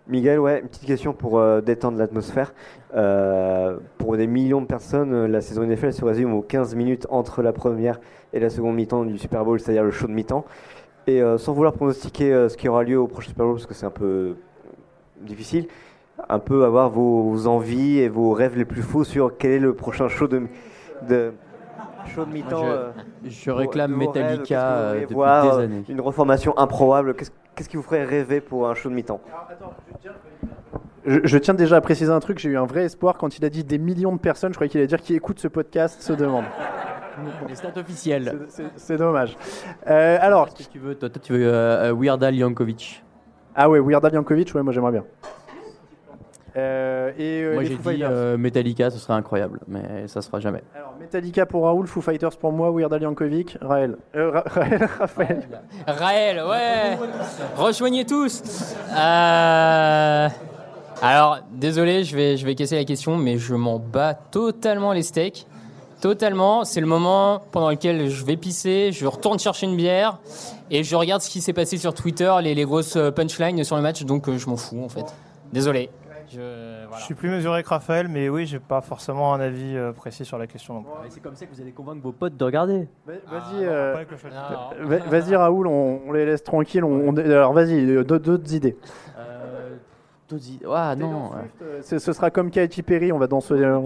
Miguel, ouais, une petite question pour euh, détendre l'atmosphère. Euh, pour des millions de personnes, la saison NFL se résume aux 15 minutes entre la première et la seconde mi-temps du Super Bowl, c'est-à-dire le show de mi-temps. Et sans vouloir pronostiquer ce qui aura lieu au prochain Super Bowl, parce que c'est un peu difficile, un peu avoir vos envies et vos rêves les plus fous sur quel est le prochain show de, de, show de mi-temps. Je- euh, je réclame Metallica, euh, depuis voir, des euh, années. Une reformation improbable. Qu'est-ce qu'est-ce qui vous ferait rêver pour un show de mi-temps Je, je tiens déjà à préciser un truc. J'ai eu un vrai espoir quand il a dit des millions de personnes. Je croyais qu'il allait dire qui écoutent ce podcast se demandent. Les stats officielles. C'est- c'est- C'est dommage. Euh, alors, Qu'est-ce que tu veux? Toi, toi, tu veux euh, Weird Al Yankovic. ah ouais, Weird Al Yankovic, ouais, moi j'aimerais bien. Euh, et euh, Moi, les j'ai dit Fighters. euh, Metallica, ce serait incroyable, mais ça se fera jamais. Alors, Metallica pour Raoul, Foo Fighters pour moi, Weird Al Yankovic, Raël. Euh, Ra- Raël, Raphaël. Raël, ouais Rejoignez tous Euh, Alors, désolé, je vais, je vais casser la question, mais je m'en bats totalement les steaks. Totalement. C'est le moment pendant lequel je vais pisser, je retourne chercher une bière et je regarde ce qui s'est passé sur Twitter, les, les grosses punchlines sur le match, donc je m'en fous en fait. Désolé. Je, Je suis plus mesuré que Raphaël, mais oui, j'ai pas forcément un avis euh, précis sur la question. C'est comme ça que vous allez convaincre vos potes de regarder. Vas-y, euh, fait. va- vas-y Raoul, on, on les laisse tranquilles. On, on- alors vas-y, euh, d'autres idées. Ah non. Euh, Ce, sera comme Katy Perry, on va danser. euh,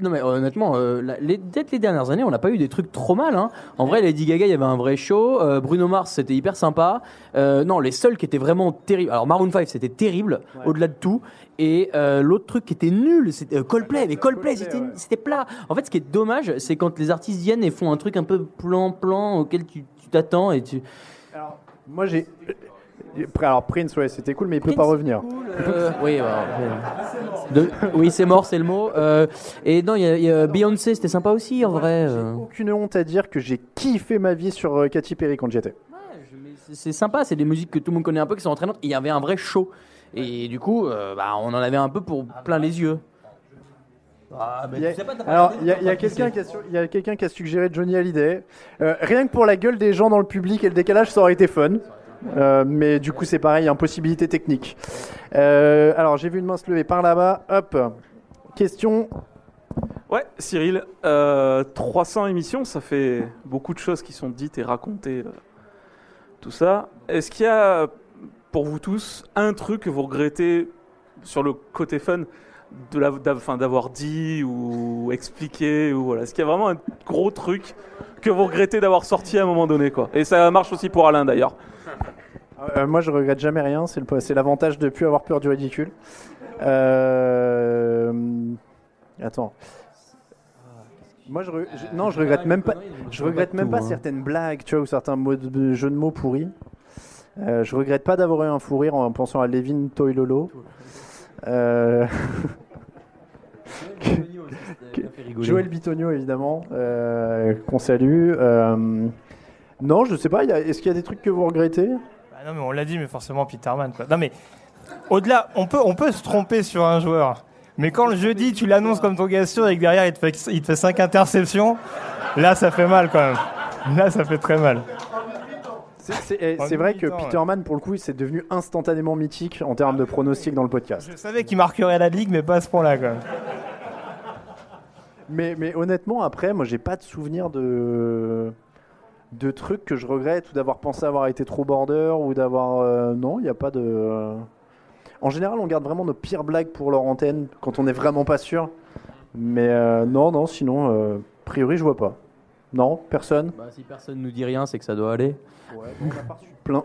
Non mais honnêtement, euh, la- les, peut-être les dernières années, on n'a pas eu des trucs trop mal. Hein. En vrai, Lady Gaga, il y avait un vrai show. Euh, Bruno Mars, c'était hyper sympa. Euh, non, les seuls qui étaient vraiment terribles. Alors Maroon 5, c'était terrible, au-delà de tout. Et euh, l'autre truc qui était nul, c'était euh, Coldplay. Mais Coldplay, c'était c'était plat. En fait, ce qui est dommage, c'est quand les artistes viennent et font un truc un peu plan-plan auquel tu tu t'attends et tu. Moi j'ai. Alors Prince, ouais, c'était cool, mais il peut pas revenir. Euh, oui. De- c'est mort, c'est le mot. Euh, et non, il y a- y a Beyoncé, c'était sympa aussi en vrai. euh. Aucune honte à dire que j'ai kiffé ma vie sur Katy Perry quand j'y étais. C'est- C'est sympa, c'est des musiques que tout le monde connaît un peu, qui sont entraînantes. Il y avait un vrai show. Et du coup, euh, bah, on en avait un peu pour plein les yeux. Ah, Alors, il y a, quelqu'un qui, qui a suggéré Johnny Hallyday. Euh, rien que pour la gueule des gens dans le public et le décalage, ça aurait été fun. Euh, mais du coup, c'est pareil, impossibilité technique. Euh, alors, j'ai vu une main se lever par là-bas. Hop. Question. Ouais, Cyril, euh, 300 émissions, ça fait beaucoup de choses qui sont dites et racontées, euh, tout ça. Est-ce qu'il y a, pour vous tous, un truc que vous regrettez sur le côté fun d'avoir dit ou expliqué ou voilà? Est-ce qu'il y a vraiment un gros truc que vous regrettez d'avoir sorti à un moment donné quoi? Et ça marche aussi pour Alain d'ailleurs. Euh, moi, je regrette jamais rien. C'est l'avantage de plus avoir peur du ridicule. Euh, Attends. Moi, je, re- je- non, je regrette même pas. Je regrette même pas certaines blagues, tu vois, ou certains mots de, de jeux de mots pourris. Euh, je regrette pas d'avoir eu un fou rire en pensant à Levin Toilolo. Euh... Joël Bitonio, évidemment, euh, qu'on salue. Non, je sais pas. Est-ce qu'il y a des trucs que vous regrettez? Bah non, mais on l'a dit, mais forcément Peterman. Quoi. Non, mais au-delà, on peut, on peut se tromper sur un joueur. Mais quand le jeudi, tu l'annonces comme ton gars sûr et que derrière, il te fait, il te fait 5 interceptions, là, ça fait mal quand même. Là, ça fait très mal. C'est- eh, vrai que ouais. Peterman, pour le coup, c'est devenu instantanément mythique en termes de pronostics dans le podcast. Je savais qu'il marquerait la ligue, mais pas à ce point-là quand même. Mais, mais honnêtement, après, moi, j'ai pas de souvenir de de trucs que je regrette ou d'avoir pensé avoir été trop border ou d'avoir euh, non, il n'y a pas de. En général, on garde vraiment nos pires blagues pour leur antenne quand on n'est vraiment pas sûr. Mais euh, non, non, sinon, euh, a priori, je vois pas. Non, personne? Bah, si personne nous dit rien, c'est que ça doit aller.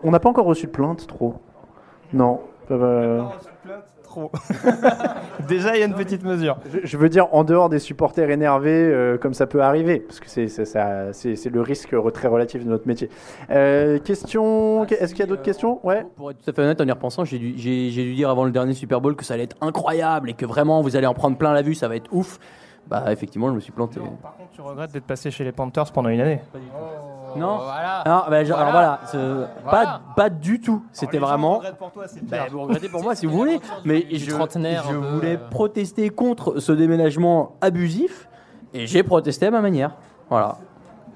On n'a pas encore reçu de plainte, trop. Non. Euh, Trop. Déjà, il y a une petite mesure. je, je veux dire, en dehors des supporters énervés, euh, comme ça peut arriver, parce que c'est le risque très relatif de notre métier. Euh, question. Est-ce qu'il y a d'autres questions? Ouais. Pour être tout à fait honnête, en y repensant, j'ai dû, j'ai- j'ai dû dire avant le dernier Super Bowl que ça allait être incroyable et que vraiment vous allez en prendre plein la vue, ça va être ouf. Bah, effectivement, je me suis planté. Par contre, tu regrettes d'être passé chez les Panthers pendant une année. Non, voilà. Non, bah, genre, alors Voilà. c'est-. Pas, pas du tout. C'était vraiment. pour toi, c'est Bah, vous regrettez pour moi si vous voulez, mais du je, trentenaire je un peu, voulais euh. protester contre ce déménagement abusif et j'ai protesté à ma manière. Voilà.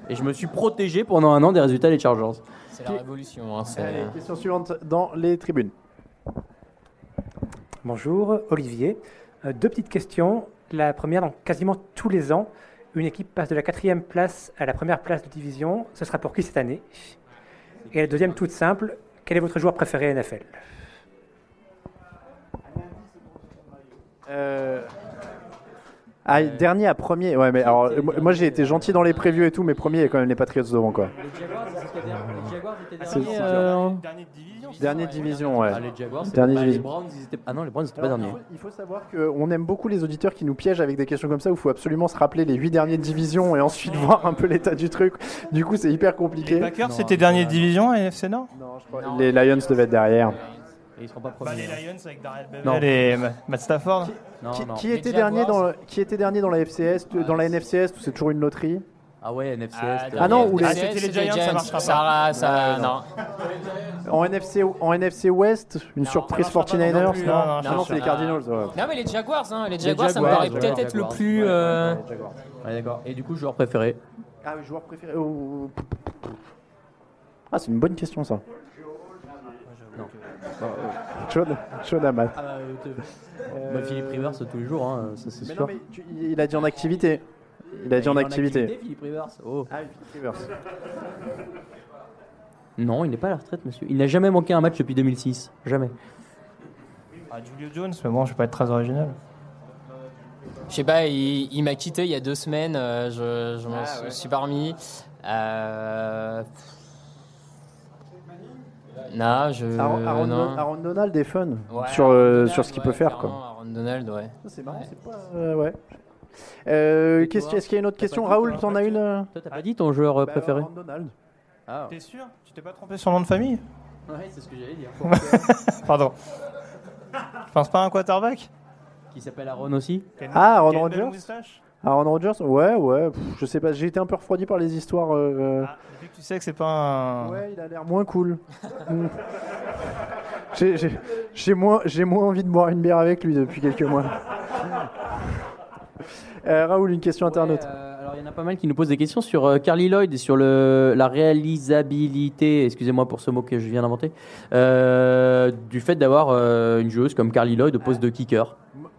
Et je me suis protégé pendant un an des résultats des Chargers. C'est la révolution. hein, c'est- Allez, question suivante dans les tribunes. Bonjour, Olivier. Euh, deux petites questions. La première, donc quasiment tous les ans, une équipe passe de la quatrième place à la première place de division. Ce sera pour qui cette année? Et la deuxième, toute simple, quel est votre joueur préféré NFL Euh, Ah, dernier à premier. Ouais, mais alors, euh, moi, moi, j'ai été gentil dans les previews et tout, mais premier, il y a quand même les Patriots devant, quoi. C'est- derniers, euh, Dernier division, ouais. Ah, les Jaguars, Dernier les division. Browns, ils étaient- Ah non, les Browns, c'était pas derniers. Il faut, il faut savoir qu'on aime beaucoup les auditeurs qui nous piègent avec des questions comme ça où il faut absolument se rappeler les huit dernières divisions et ensuite voir un peu l'état du truc. Du coup, c'est hyper compliqué. Les Packers, c'était dernière division à NFC Nord? Les Lions devaient être derrière. Et ils seront pas Bah, les Lions avec Darrell Non. Bevel et Ma- Matt Stafford. Qui, qui était dernier dans le- qui était dernier dans la FCS, dans la NFCS, c'est toujours une loterie. Ah ouais, NFCS. Ah non, ou les- Ah, Giants, ça marchera Ça, pas. ça, Ouais, non. En NFC, en NFC Ouest, une surprise 49ers. plus, Non, non, non, non, non, c'est les non. Cardinals. ouais. Non, mais les Jaguars, hein, les Les Jaguars, ça me paraît peut-être être le plus. Ouais, euh, Ouais, d'accord. Et du coup, joueur préféré Ah oui, joueur préféré. oh, Ah, c'est une bonne question ça. Chaud, chaud à maths. Ah bah, euh, Philippe Rivers tous les jours, hein, ça c'est Mais sûr. non, mais tu- il a dit en activité. Il a dit en activité. Philippe Rivers. Oh. Ah, Rivers. Non, il n'est pas à la retraite, monsieur. Il n'a jamais manqué un match depuis 2006. Jamais. Ah, Julio Jones, mais bon, je vais pas être très original. Je sais pas, il, il m'a quitté il y a deux semaines, euh, je, je m'en Ah, suis- ouais. suis pas remis. Euh... Non, je. Aaron, Aaron- non. Aaron Donald est fun Ouais, sur, euh, Donald, sur ce qu'il ouais, peut faire. Quoi. Aaron Donald, ouais. C'est marrant, c'est pas. euh, ouais. Euh, qu'est-ce- Est-ce qu'il y a une autre question Raoul, t'en as une Toi, t'as pas dit ton joueur Bah, préféré Aaron Donald. Ah. T'es sûr Tu t'es pas trompé sur le nom de famille Ouais, c'est ce que j'allais dire. Pardon. Je pense pas à un quarterback Qui s'appelle Aaron aussi Ah, Aaron Rodgers Aaron Rodgers Ouais, ouais, pff, je sais pas, j'ai été un peu refroidi par les histoires. euh, Depuis que tu sais que c'est pas un. Ouais, il a l'air moins cool. Mm. J'ai- J'ai j'ai moins, j'ai moins envie de boire une bière avec lui depuis quelques mois. Euh, Raoul, une question internaute. Euh, alors, il y en a pas mal qui nous posent des questions sur euh, Carly Lloyd et sur le, la réalisabilité, excusez-moi pour ce mot que je viens d'inventer, euh, du fait d'avoir euh, une joueuse comme Carly Lloyd au poste de kicker.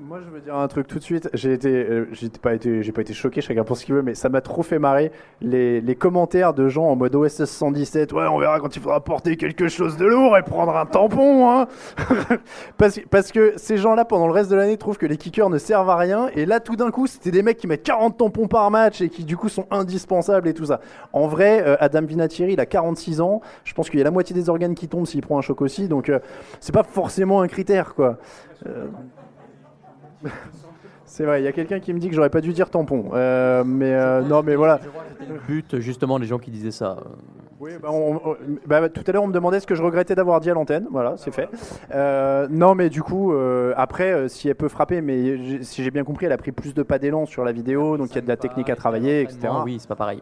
Moi, je veux dire un truc tout de suite. J'ai été, euh, pas été, j'ai pas été choqué, chacun pour ce qu'il veut, mais ça m'a trop fait marrer les, commentaires de gens en mode OSS 117. Ouais, on verra quand il faudra porter quelque chose de lourd et prendre un tampon, hein. parce, parce que ces gens-là, pendant le reste de l'année, trouvent que les kickers ne servent à rien. Et là, tout d'un coup, c'était des mecs qui mettent 40 tampons par match et qui, du coup, sont indispensables et tout ça. En vrai, euh, Adam Vinatieri, il a 46 ans. Je pense qu'il y a la moitié des organes qui tombent s'il prend un choc aussi. Donc, euh, c'est pas forcément un critère, quoi. C'est vrai, il y a quelqu'un qui me dit que j'aurais pas dû dire tampon. Euh, mais euh, non, mais voilà. Le but, justement, des gens qui disaient ça. Oui, bah, on- on- bah, tout à l'heure, on me demandait ce que je regrettais d'avoir dit à l'antenne. Voilà, c'est fait. Euh, non, mais du coup, après, si elle peut frapper, mais si j'ai bien compris, elle a pris plus de pas d'élan sur la vidéo, donc il y a de la technique à travailler, etc. Oui, c'est pas pareil.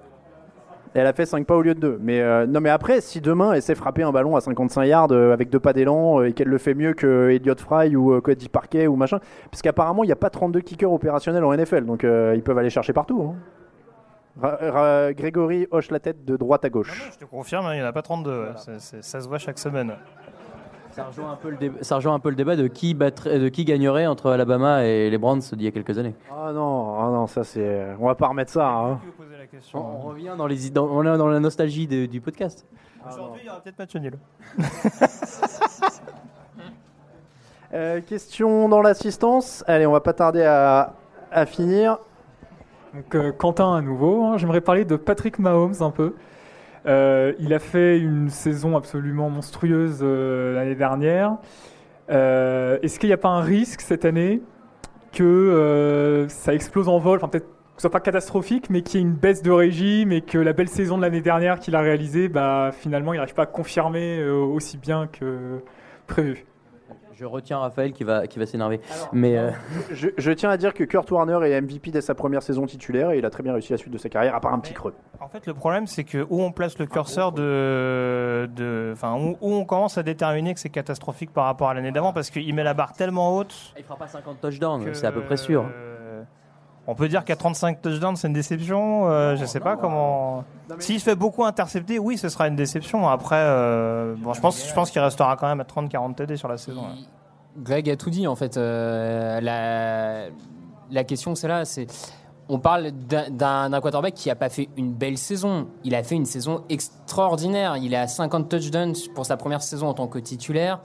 Elle a fait 5 pas au lieu de 2. Mais euh, non, mais après, si demain elle sait frapper un ballon à 55 yards euh, avec deux pas d'élan euh, et qu'elle le fait mieux que Elliot Fry ou euh, Cody Parquet ou machin, parce qu'apparemment il n'y a pas 32 kickers opérationnels en NFL, donc euh, ils peuvent aller chercher partout. hein. Ra- Ra- Grégory hoche la tête de droite à gauche. Je te confirme, hein, il n'y en a pas 32. ouais. C'est- c'est- ça se voit chaque semaine. Ça rejoint un peu le, débat, ça rejoint un peu le débat de qui, battrait- de qui gagnerait entre Alabama et les Browns d'il y a quelques années. Ah non, ah non, ça c'est. On va pas remettre ça. hein. On, on revient dans, les, dans, on est dans la nostalgie de- du podcast. Aujourd'hui, il y aura peut-être match nul. Euh, question dans l'assistance. Allez, on va pas tarder à, à finir. Donc, euh, Quentin à nouveau. hein. J'aimerais parler de Patrick Mahomes un peu. Euh, il a fait une saison absolument monstrueuse euh, l'année dernière. Euh, Est-ce qu'il n'y a pas un risque cette année que euh, ça explose en vol? Enfin, peut-être que ce soit pas catastrophique, mais qu'il y ait une baisse de régime et que la belle saison de l'année dernière qu'il a réalisée, bah, finalement, il n'arrive pas à confirmer euh, aussi bien que prévu. Je retiens Raphaël qui va, qui va s'énerver. Mais euh, Je, je tiens à dire que Kurt Warner est MVP dès sa première saison titulaire et il a très bien réussi la suite de sa carrière, à part un petit creux. En fait, le problème, c'est que où on place le curseur de, de, enfin, où, où on commence à déterminer que c'est catastrophique par rapport à l'année d'avant, parce qu'il met la barre tellement haute. Il fera pas 50 touchdowns, c'est à peu près sûr. On peut dire qu'à 35 touchdowns, c'est une déception. euh, je sais pas comment. S'il se fait beaucoup intercepter, oui, ce sera une déception. Après, euh, bon, je pense, je pense qu'il restera quand même à 30-40 TD sur la saison. là. Greg a tout dit en fait. Euh, la, la question c'est là, c'est on parle d'un- quarterback qui a pas fait une belle saison. Il a fait une saison extraordinaire. Il est à 50 touchdowns pour sa première saison en tant que titulaire.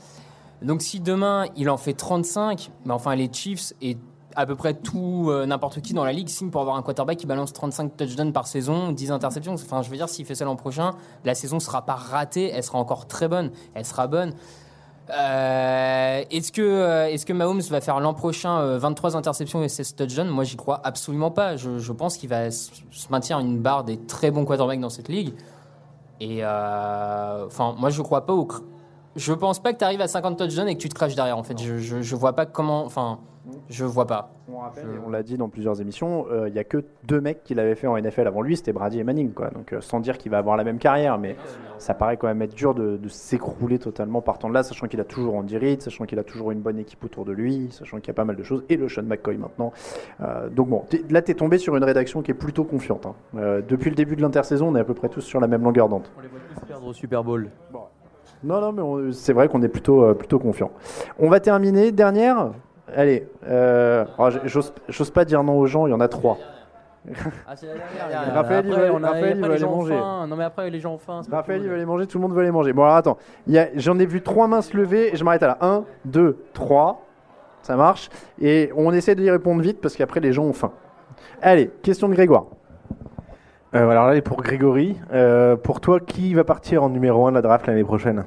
Donc si demain il en fait 35, mais enfin les Chiefs et à peu près tout euh, n'importe qui dans la ligue signe pour avoir un quarterback qui balance 35 touchdowns par saison, 10 interceptions. Enfin, je veux dire, s'il fait ça l'an prochain, la saison sera pas ratée, elle sera encore très bonne. Elle sera bonne. Euh, est-ce que euh, est-ce que Mahomes va faire l'an prochain euh, 23 interceptions et 16 touchdowns? Moi, j'y crois absolument pas. Je, pense qu'il va se maintenir une barre des très bons quarterbacks dans cette ligue. Et enfin, moi, je crois pas au. Je pense pas que tu arrives à 50 touchdowns et que tu te craches derrière. En fait, je, je, je vois pas comment. Enfin, je vois pas. On rappelle, on l'a dit dans plusieurs émissions, euh, il y a que deux mecs qui l'avaient fait en NFL avant lui, c'était Brady et Manning. Quoi. Donc, euh, sans dire qu'il va avoir la même carrière, mais ça paraît quand même être dur de, de s'écrouler totalement partant de là, sachant qu'il a toujours Andy Reid, sachant qu'il a toujours une bonne équipe autour de lui, sachant qu'il y a pas mal de choses, et le Sean McCoy maintenant. Euh, donc bon, t'es- là, tu es tombé sur une rédaction qui est plutôt confiante. hein. Euh, depuis le début de l'intersaison, on est à peu près tous sur la même longueur d'onde. perdre au Super Bowl. Non, non, mais c'est vrai qu'on est plutôt, euh, plutôt confiant. On va terminer. Dernière. Allez, euh, oh, j'ose j'ose pas dire non aux gens, il y en a trois. Ah, c'est la dernière. Raphaël, il va, on a- Raphaël, il les manger. faim. Non, mais après, les gens ont faim. Raphaël, il va aller manger, tout le monde veut aller manger. Bon, alors attends, Il y a- j'en ai vu trois mains se lever, et je m'arrête à la 1, 2, 3. Ça marche. Et on essaie d'y répondre vite parce qu'après, les gens ont faim. Allez, question de Grégoire. Euh, alors là, et pour Grégory, euh, pour toi, qui va partir en numéro 1 de la draft l'année prochaine?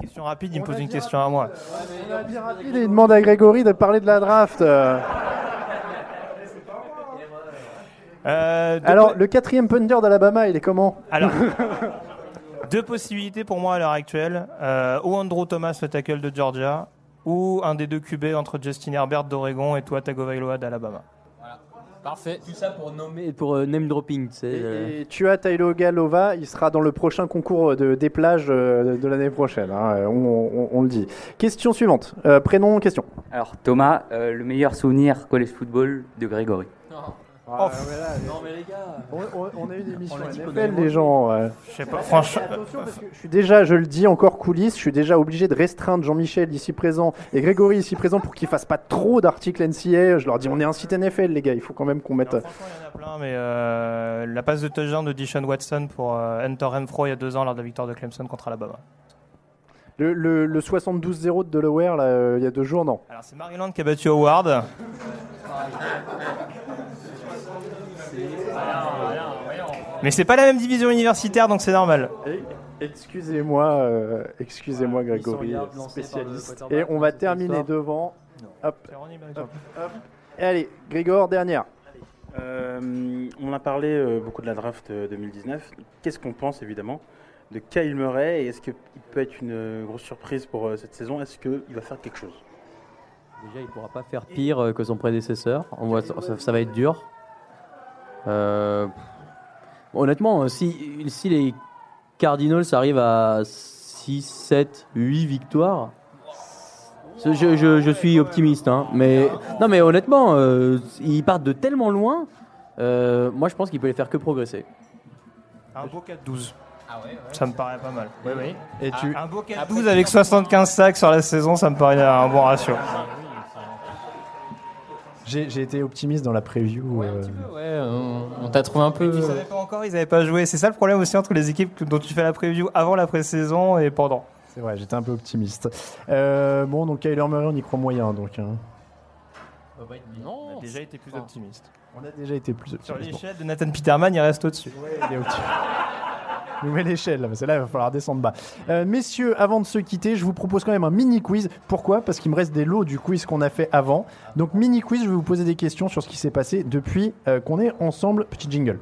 Question rapide, il me pose une question à moi. Il demande à Grégory de parler de la draft. euh. Alors, le quatrième punter d'Alabama, il est comment? Alors, deux possibilités pour moi à l'heure actuelle. Euh, ou Andrew Thomas, le tackle de Georgia, ou un des deux QB entre Justin Herbert d'Oregon et Tua Tagovailoa d'Alabama. Parfait. Tout ça pour nommer, pour euh, name dropping, tu sais. euh. Et tu as Tailo Galova, il sera dans le prochain concours de, des plages euh, de l'année prochaine, hein, on, on- on le dit. Question suivante, Euh, prénom, question. Alors Thomas, euh, le meilleur souvenir college football de Grégory? Non mais les gars, on, a eu des missions l'a dit NFL, les gens. ouais. Je sais pas, franchement. Attention, parce que je suis déjà, je le dis encore coulisses, je suis déjà obligé de restreindre Jean-Michel ici présent et Grégory ici présent pour qu'ils fassent pas trop d'articles NCA. Je leur dis, on est un site NFL, les gars, il faut quand même qu'on mette. plein, mais euh, la passe de touchdown de Deshaun Watson pour euh, Hunter Renfro il y a deux ans lors de la victoire de Clemson contre Alabama. Le, le- le 72-0 de Delaware, là, euh, il y a deux jours, non. Alors c'est Maryland qui a battu Howard. Mais c'est pas la même division universitaire, donc c'est normal. Excusez-moi, euh, excusez-moi Grégory, spécialiste. Et on va terminer devant. Hop, hop, hop. Et allez, Grégor, dernière. Euh, on a parlé euh, beaucoup de la draft euh, 2019. Qu'est-ce qu'on pense évidemment de Kyle Murray et est-ce qu'il peut être une grosse surprise pour euh, cette saison? Est-ce qu'il va faire quelque chose? Déjà, il pourra pas faire pire que son prédécesseur. On voit, ça, ça va être dur. Euh, honnêtement, euh, si, si les Cardinals arrivent à 6, 7, 8 victoires, je, je- je- je suis optimiste. hein. mais, non, mais honnêtement, euh, ils partent de tellement loin. euh, moi, je pense qu'il peut les faire que progresser. Un beau 4-12. Ça me paraît pas mal. Oui, oui. Et tu... Un beau 4-12 avec 75 sacs sur la saison, ça me paraît un bon ratio. J'ai j'ai été optimiste dans la preview. euh, Ouais, on, on t'a trouvé un peu. Ils savaient pas encore, ils n'avaient pas joué. C'est ça le problème aussi entre les équipes dont tu fais la preview avant la pré-saison et pendant. C'est vrai, j'étais un peu optimiste. Euh, bon, donc Kyler Murray, on y croit moyen, donc. hein. Non, On a déjà été plus optimiste. On a déjà été plus Sur l'échelle de Nathan Peterman, il reste au-dessus. Il est au-dessus. Nouvelle échelle, que là, il va falloir descendre bas. Euh, messieurs, avant de se quitter, je vous propose quand même un mini quiz. Pourquoi? Parce qu'il me reste des lots du quiz qu'on a fait avant. Donc, mini quiz, je vais vous poser des questions sur ce qui s'est passé depuis euh, qu'on est ensemble. Petit jingle.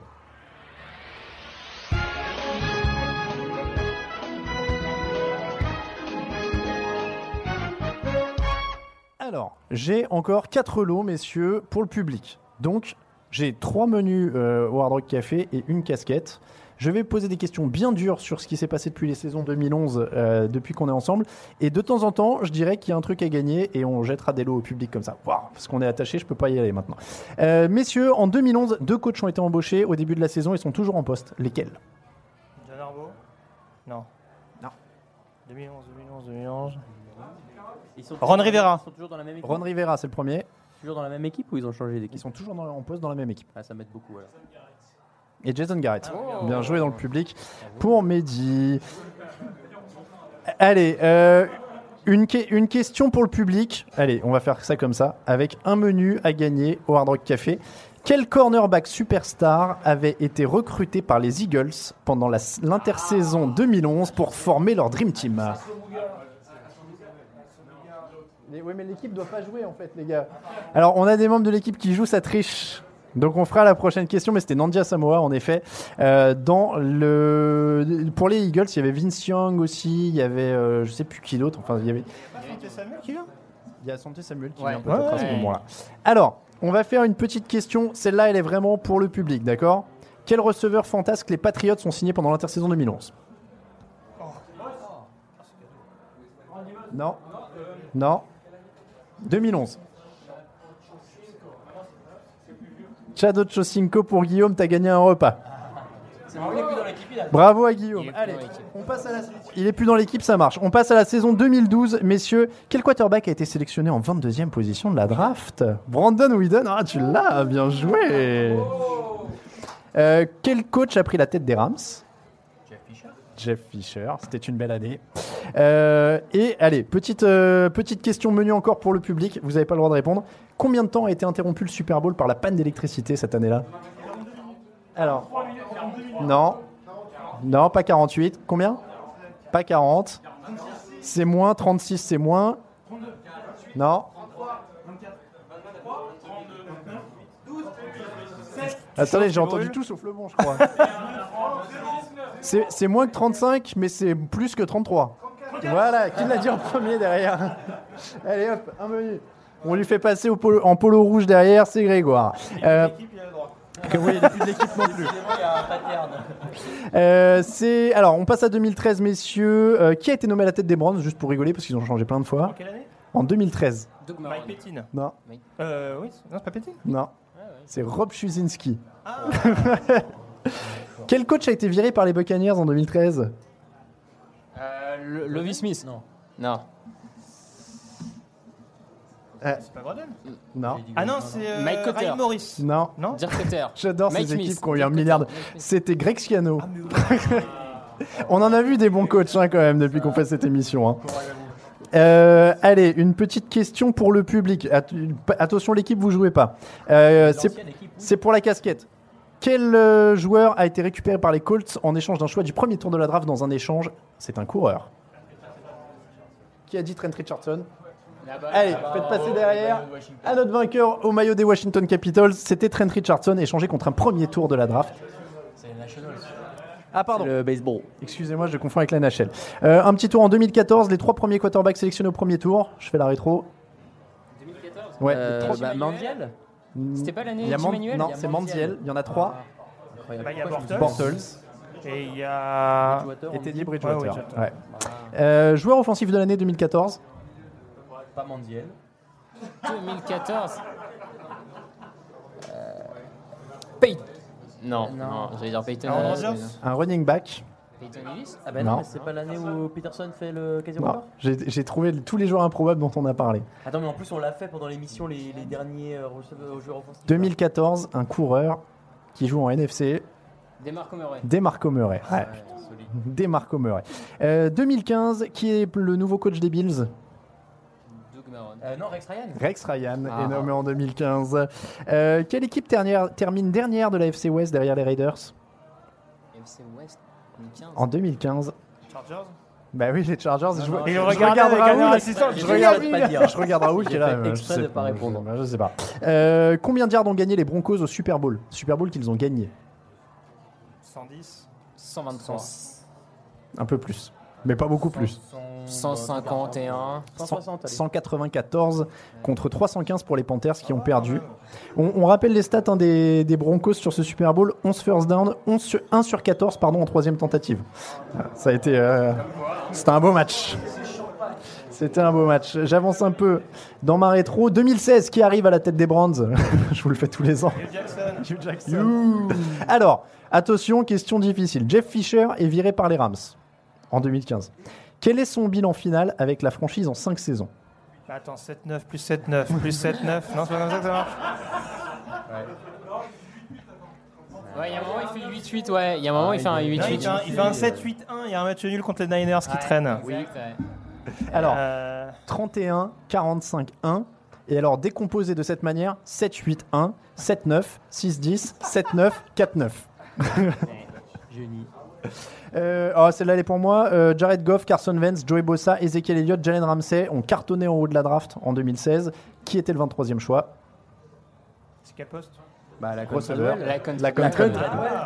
Alors, j'ai encore 4 lots, messieurs, pour le public. Donc, j'ai 3 menus euh, Café et une casquette. Je vais poser des questions bien dures sur ce qui s'est passé depuis les saisons 2011, euh, depuis qu'on est ensemble. Et de temps en temps, je dirais qu'il y a un truc à gagner et on jettera des lots au public comme ça. Waouh, parce qu'on est attaché, je peux pas y aller maintenant. Euh, messieurs, en 2011, deux coachs ont été embauchés au début de la saison et sont toujours en poste. Lesquels? John Arbo Non. Non. 2011, 2011, 2011. Ils sont Ron Rivera. Ils sont toujours dans la même équipe. Ron Rivera, c'est le premier. Toujours dans la même équipe ou ils ont changé d'équipe? Ils sont toujours dans- en poste dans la même équipe. Ah, ça m'aide beaucoup. alors. Et Jason Garrett. Bien joué dans le public pour Mehdi. Allez, euh, une, que- une question pour le public. Allez, on va faire ça comme ça, avec un menu à gagner au Hard Rock Café. Quel cornerback superstar avait été recruté par les Eagles pendant l'intersaison 2011 pour former leur Dream Team? Oui, mais l'équipe doit pas jouer en fait, les gars. Alors, on a des membres de l'équipe qui jouent, ça triche. Donc, on fera la prochaine question, mais c'était Nandia Samoa, en effet. Euh, dans le... Pour les Eagles, il y avait Vince Young aussi, il y avait, euh, je sais plus qui d'autre. Enfin, il y avait. Samuel qui vient Il y a Santé Samuel qui Ouais. vient peut-être à ce Ouais. moment-là. Alors, on va faire une petite question. Celle-là, elle est vraiment pour le public, d'accord? Quel receveur fantasque les Patriots ont signé pendant l'intersaison 2011 Non Non 2011. Chad Ochocinco pour Guillaume, t'as gagné un repas. Bravo à Guillaume. Allez, on passe à la Il est plus dans l'équipe, ça marche. On passe à la saison 2012, messieurs. Quel quarterback a été sélectionné en 22e position de la draft? Brandon Whedon. Ah, tu l'as, bien joué. Euh, quel coach a pris la tête des Rams? Jeff Fisher, c'était une belle année. Euh, et allez, petite, euh, petite question menu encore pour le public, vous n'avez pas le droit de répondre. Combien de temps a été interrompu le Super Bowl par la panne d'électricité cette année-là Alors, non, non, pas 48. Combien? Pas 40. C'est moins, 36 c'est moins. Non. Attendez, j'ai entendu tout sauf le bon, je crois. C'est moins que 35, mais c'est plus que 33. Voilà, qui l'a dit en premier derrière? Allez hop, un menu. On lui fait passer au polo- en polo rouge derrière, c'est Grégoire. Euh, que oui. Euh, c'est alors on passe à 2013 messieurs. Euh, qui a été nommé à la tête des Browns juste pour rigoler parce qu'ils ont changé plein de fois. quelle année? En 2013. Mike Pettin. Non. Euh, oui, non, c'est pas Pettin? Non. C'est Rob Schuzinski. Quel coach a été viré par les Buccaneers en 2013 Euh, le- Lovie Smith Non. Non. C'est pas Grodel Non. Ah non, c'est euh, Mike Cotter. Ryan Morris. Non. Non Dirk. J'adore Mike ces équipes Smith. qui ont eu un Dirk milliard. de-. C'était Greg Schiano. On en a vu des bons coachs hein, quand même depuis qu'on fait cette émission. hein. Euh, allez, une petite question pour le public. At- attention, l'équipe, vous jouez pas. Euh, c'est c'est pour la casquette. Quel euh, joueur a été récupéré par les Colts en échange d'un choix du premier tour de la draft dans un échange? C'est un coureur. Qui a dit Trent Richardson? Allez, faites passer derrière. À notre vainqueur au maillot des Washington Capitals, c'était Trent Richardson échangé contre un premier tour de la draft. C'est les Nationals. Ah pardon. Le baseball. Excusez-moi, je confonds avec la NHL. Euh, un petit tour en 2014, les trois premiers quarterbacks sélectionnés au premier tour. Je fais la rétro. 2014 Ouais. Euh, trois- bah, Mandiel C'était pas l'année Man- Non, c'est. Manziel. Il y en a trois. Bah, il y a Bortles. Bortles. Et il y a. Et Teddy Ouais, Bridgewater. Ouais. Euh, joueur offensif de l'année 2014. Pas Mandiel. 2014. Euh, Peyton. Non, non, j'allais dire Peyton. Aaron euh, Rodgers non. Un running back. Peyton Ellis Ah ben Non. non, c'est pas l'année où Peterson fait le quasi Non, J'ai trouvé tous les joueurs improbables dont on a parlé. Attends, mais en plus on l'a fait pendant l'émission les, les derniers euh, receveurs- joueurs offensifs. 2014, un coureur qui joue en NFC. Demarco Murray. Demarco Murray. Ouais. Demarco Murray. Euh, 2015, qui est le nouveau coach des Bills? Euh, non, Rex Ryan. Rex Ryan Ah. est nommé en 2015. Euh, quelle équipe dernière- termine dernière de la FC West derrière les Raiders? FC West 2015. en 2015 Chargers? Bah oui, les Chargers. je, non, je- il je regardait regarde Raoul. Je regarde, exprès je regarde Raoul qui est là. fait euh, je exprès sais de pas je- répondre. Je, sais pas. Euh, combien de yards ont gagné les Broncos au Super Bowl? Super Bowl qu'ils ont gagné 110 123. Un peu plus. Mais pas beaucoup plus. 151. 160, allez. 194 contre 315 pour les Panthers qui ont perdu. On, on rappelle les stats hein, des, des Broncos sur ce Super Bowl 11 first down, 11 sur, 1 sur 14 pardon, en troisième tentative. Voilà, Ça a été. euh, C'était un beau match. C'était un beau match. J'avance un peu dans ma rétro. 2016, qui arrive à la tête des Browns Je vous le fais tous les ans. Hugh Jackson. You. Alors, attention, question difficile. Jeff Fisher est viré par les Rams en 2015. Quel est son bilan final avec la franchise en 5 saisons? Bah, Attends, 7-9 plus 7-9 plus 7-9. Non, c'est pas comme ça que ça marche Ouais, il y a un moment, il fait 8-8, ouais. Il y a un moment, il fait un Non, il, 8-8. fait un, il fait un 7-8-1. Il y a un match nul contre les Niners qui traîne. Oui, ouais. Alors, Euh, 31, 45, 1. Et alors, décomposé de cette manière, 7, 8, 1, 7, 9, 6, 10, 7, 9, 4, 9. Génie. Euh, oh, celle-là, elle est pour moi. Euh, Jared Goff, Carson Wentz, Joey Bossa, Ezekiel Elliott, Jalen Ramsey ont cartonné en haut de la draft en 2016. Qui était le 23e choix? C'est quel poste? Bah, la Receveur. La La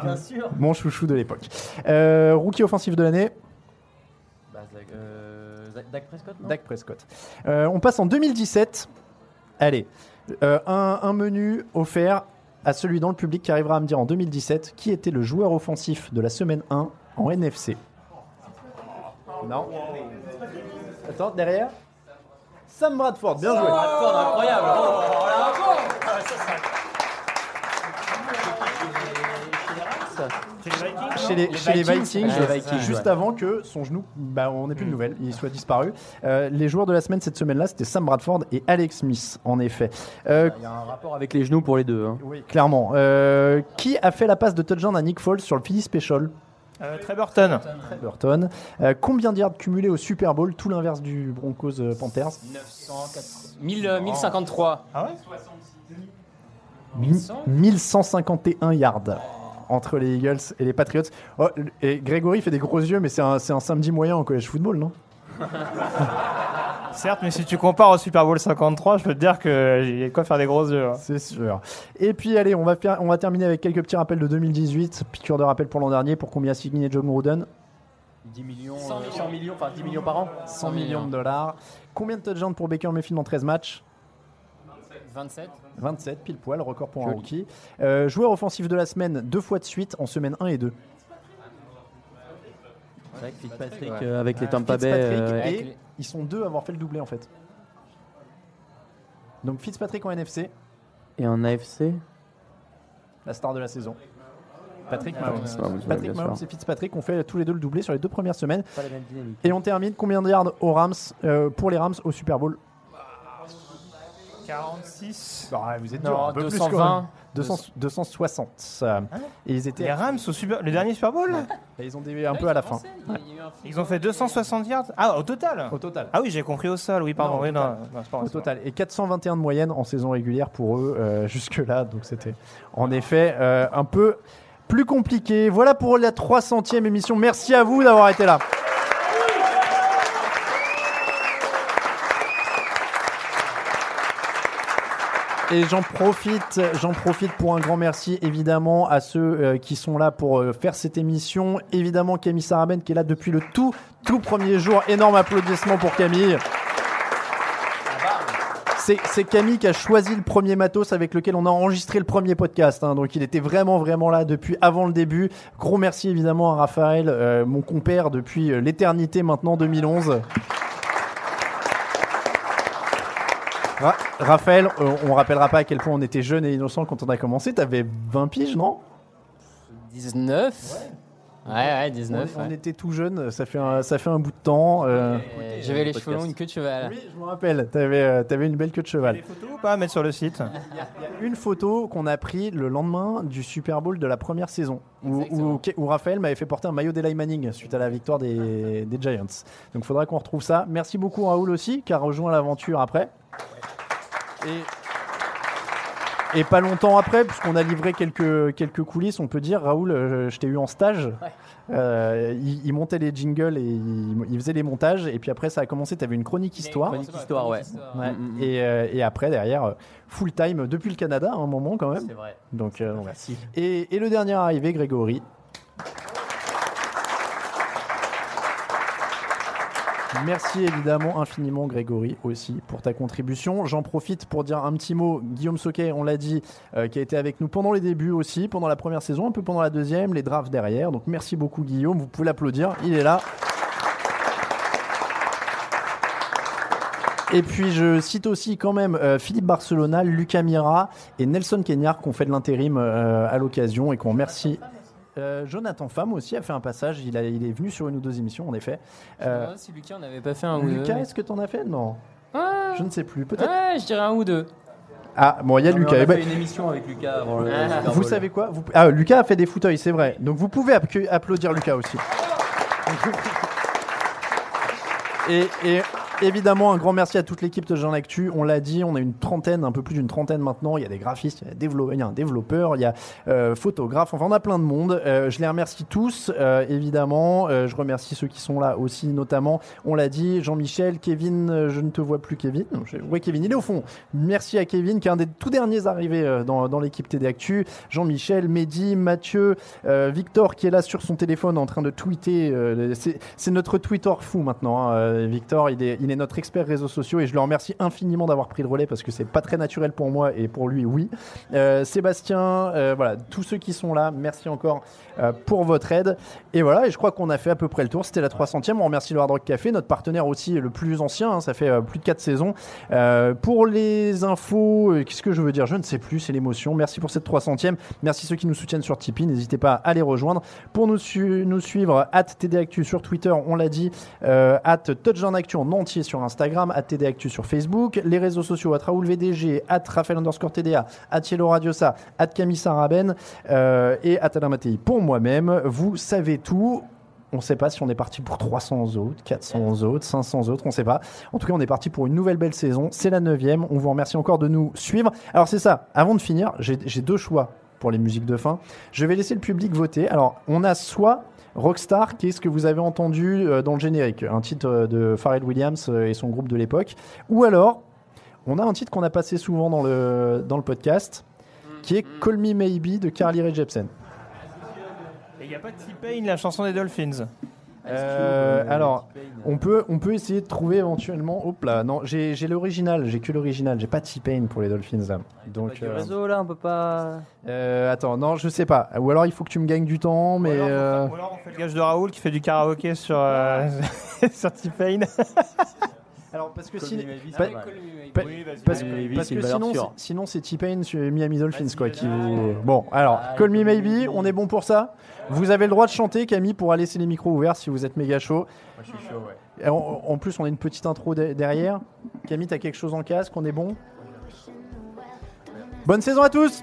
bien sûr. Mon chouchou de l'époque. Euh, rookie offensif de l'année, Bah, euh, Dak Prescott, non? Dak Prescott. Euh, on passe en 2017. Allez, euh, un, un menu offert à celui dans le public qui arrivera à me dire en 2017 qui était le joueur offensif de la semaine 1 en NFC. Non. Attends, derrière. Sam Bradford, bien joué. Bradford, incroyable. Chez les Vikings Chez les, chez les Vikings, Chez les Vikings, juste ouais. avant que son genou, bah, on n'ait plus de nouvelles, il soit disparu. Euh, les joueurs de la semaine cette semaine-là, c'était Sam Bradford et Alex Smith, en effet. Euh, Il y a un rapport avec les genoux pour les deux. hein. oui, clairement. Euh, qui a fait la passe de touchdown à Nick Foles sur le Philly Special? Euh, Trey Burton. Burton. Euh, combien de yards cumulés au Super Bowl Tout l'inverse du Broncos euh, Panthers. 904. 1000, euh, 1053. Ah ouais Mi- 1151 yards entre les Eagles et les Patriots. Oh, et Grégory fait des gros yeux, mais c'est un, c'est un samedi moyen en college football, non? Certes, mais si tu compares au Super Bowl 53, je peux te dire qu'il y a de quoi faire des gros yeux. hein. C'est sûr. Et puis allez, on va, faire, on va terminer avec quelques petits rappels de 2018. Piqûre de rappel pour l'an dernier. Pour combien a signé John Gruden? 10 millions, 100 euh, millions. 100 millions, enfin 10 millions par an. 100 millions de dollars. Combien de touchdowns pour Baker Mayfield en 13 matchs? 27. 27, pile poil, record pour un rookie. Euh, joueur offensif de la semaine, deux fois de suite en semaine 1 et 2. C'est vrai que Fitzpatrick Ouais. euh, avec les Tampa Bay. Euh, et ils sont deux à avoir fait le doublé en fait. Donc Fitzpatrick en NFC, Et en AFC la star de la saison. Patrick Ah, Mahomes. Patrick Mahomes et Fitzpatrick ont fait tous les deux le doublé sur les deux premières semaines. Et on termine combien de yards aux Rams euh, pour les Rams au Super Bowl 46. Bah, Vous êtes Non, dur, un peu plus 220. quand même. 200 260. euh, Hein et ils étaient Les Rams au Super... le dernier Super Bowl et ils ont dévié un peu à la fin. Ils ont fait 260 yards Ah, au total Au total. Ah oui, j'ai compris au sol, oui, pardon. Non, au oui, total. non, non, c'est pas Au vrai, c'est pas total. Et 421 de moyenne en saison régulière pour eux euh, jusque-là. Donc c'était en effet euh, un peu plus compliqué. Voilà pour la 300e émission. Merci à vous d'avoir été là. Et j'en profite, j'en profite pour un grand merci évidemment à ceux euh, qui sont là pour euh, faire cette émission. Évidemment Camille Saraben qui est là depuis le tout tout premier jour. Énorme applaudissement pour Camille. C'est Camille qui a choisi le premier matos avec lequel on a enregistré le premier podcast. hein. donc il était vraiment, vraiment là depuis avant le début. Gros merci évidemment à Raphaël, euh, mon compère depuis l'éternité maintenant, 2011. Ra- Raphaël, euh, on rappellera pas à quel point on était jeune et innocent quand on a commencé. T'avais 20 piges, non? 19. Ouais, ouais, 19. On, était tout jeunes, ça fait un, ça fait un bout de temps. euh, J'avais les cheveux longs, une queue de cheval. Oui, je me rappelle, t'avais euh, t'avais une belle queue de cheval. Des photos ou pas à mettre sur le site? Une photo qu'on a pris le lendemain du Super Bowl de la première saison, où, où, où Raphaël m'avait fait porter un maillot d'Eli Manning suite à la victoire des, des Giants. Donc il faudra qu'on retrouve ça. Merci beaucoup Raoul aussi, qui a rejoint l'aventure après. Et, et pas longtemps après, puisqu'on a livré quelques, quelques coulisses, on peut dire, Raoul, euh, je t'ai eu en stage. Euh, il, il montait les jingles et il, il faisait les montages. Et puis après, ça a commencé. Tu avais une chronique histoire. Chronique histoire, ouais. Ouais. Mm, mm, mm. Et, euh, et après, derrière, full time depuis le Canada, à un moment quand même. C'est vrai. Donc, euh, merci. Et, et le dernier arrivé, Grégory. Merci évidemment infiniment Grégory aussi pour ta contribution. J'en profite pour dire un petit mot. Guillaume Soquet, on l'a dit, euh, qui a été avec nous pendant les débuts aussi, pendant la première saison, un peu pendant la deuxième, les drafts derrière. Donc merci beaucoup Guillaume, vous pouvez l'applaudir, il est là. Et puis je cite aussi quand même euh, Philippe Barcelona, Lucas Mira et Nelson Kenyard qui ont fait de l'intérim euh, à l'occasion et qu'on remercie. Euh, Jonathan Femme aussi a fait un passage, il, a- il est venu sur une ou deux émissions en effet. Euh, si Lucas en avait pas fait un ou deux. Lucas, est-ce que t'en as fait? Non. Ah. Je ne sais plus, peut-être. Ouais, je dirais un ou deux. Ah, bon, il y a Non, Lucas. On Eh a ben, fait une émission avec Lucas avant le Ah. Vous savez quoi? Vous- Ah, Lucas a fait des fauteuils, c'est vrai. Donc vous pouvez appla- applaudir Lucas aussi. Et, et évidemment, un grand merci à toute l'équipe de Jean Actu. On l'a dit, on a une trentaine, un peu plus d'une trentaine maintenant. Il y a des graphistes, il y a, un développeur, il y a euh, photographe, enfin on a plein de monde. Euh, je les remercie tous, euh, évidemment. Euh, je remercie ceux qui sont là aussi, notamment, on l'a dit, Jean-Michel, Kevin, je ne te vois plus Kevin. Ouais, Kevin, il est au fond. Merci à Kevin, qui est un des tout derniers arrivés dans, l'équipe TD Actu. Jean-Michel, Mehdi, Mathieu, Victor, qui est là sur son téléphone en train de tweeter. c'est notre Twitter fou maintenant. hein. Victor, est notre expert réseaux sociaux et je le remercie infiniment d'avoir pris le relais parce que c'est pas très naturel pour moi et pour lui, oui. Euh, Sébastien, euh, voilà, tous ceux qui sont là, merci encore euh, pour votre aide. Et voilà, et je crois qu'on a fait à peu près le tour. C'était la 300e. On remercie le Hard Rock Café, notre partenaire aussi le plus ancien. hein, ça fait plus de 4 saisons. Pour les infos, qu'est-ce que je veux dire? Je ne sais plus, c'est l'émotion. Merci pour cette 300e. Merci ceux qui nous soutiennent sur Tipeee. N'hésitez pas à les rejoindre. Pour nous, su- nous suivre, at TDActu sur Twitter, on l'a dit, at Touchdown Actu en entier sur Instagram, at TDActu sur Facebook, les réseaux sociaux, at Raoul VDG, at Raphaël underscore TDA, at Yellow Radiosa, at Camille Saraben euh, et at Alain Mattei. Pour moi-même, vous savez tout. On ne sait pas si on est parti pour 300 autres, 400 autres, 500 autres, on ne sait pas. En tout cas, on est parti pour une nouvelle belle saison. C'est la neuvième. On vous remercie encore de nous suivre. Alors c'est ça, avant de finir, j'ai deux choix pour les musiques de fin. Je vais laisser le public voter. Alors, on a soit Rockstar, qui est ce que vous avez entendu euh, dans le générique, un titre euh, de Pharrell Williams euh, et son groupe de l'époque. Ou alors, on a un titre qu'on a passé souvent dans le, dans le podcast, qui est Call Me Maybe de Carly Rae Jepsen. Et il n'y a pas de T-Pain, la chanson des Dolphins? Euh, alors, on peut, on peut essayer de trouver éventuellement. Hop là, non, j'ai j'ai l'original, j'ai que l'original, j'ai pas T-Pain pour les Dolphins là. Donc, euh, réseau là, on peut pas. euh, attends, non, je sais pas. Ou alors il faut que tu me gagnes du temps, mais. euh, Ou alors on fait le gage de Raoul qui fait du karaoké sur, euh, sur T-Pain. Alors parce que Call si- Me Maybe, pa- c'est pas mal. pa- Oui, vas-y. parce, Call Me Maybe, parce c'est que une valeur sinon, sûre. c'est- sinon c'est T-Pain sur Miami Dolphins quoi qui vous... Bon, alors Call Me Maybe, on est bon pour ça. Vous avez le droit de chanter, Camille, pourra laisser les micros ouverts si vous êtes méga chaud. Moi, je suis chaud, ouais. Et En, en plus, on a une petite intro de- derrière. Camille, t'as quelque chose en casque, on est bon? Bonne saison à tous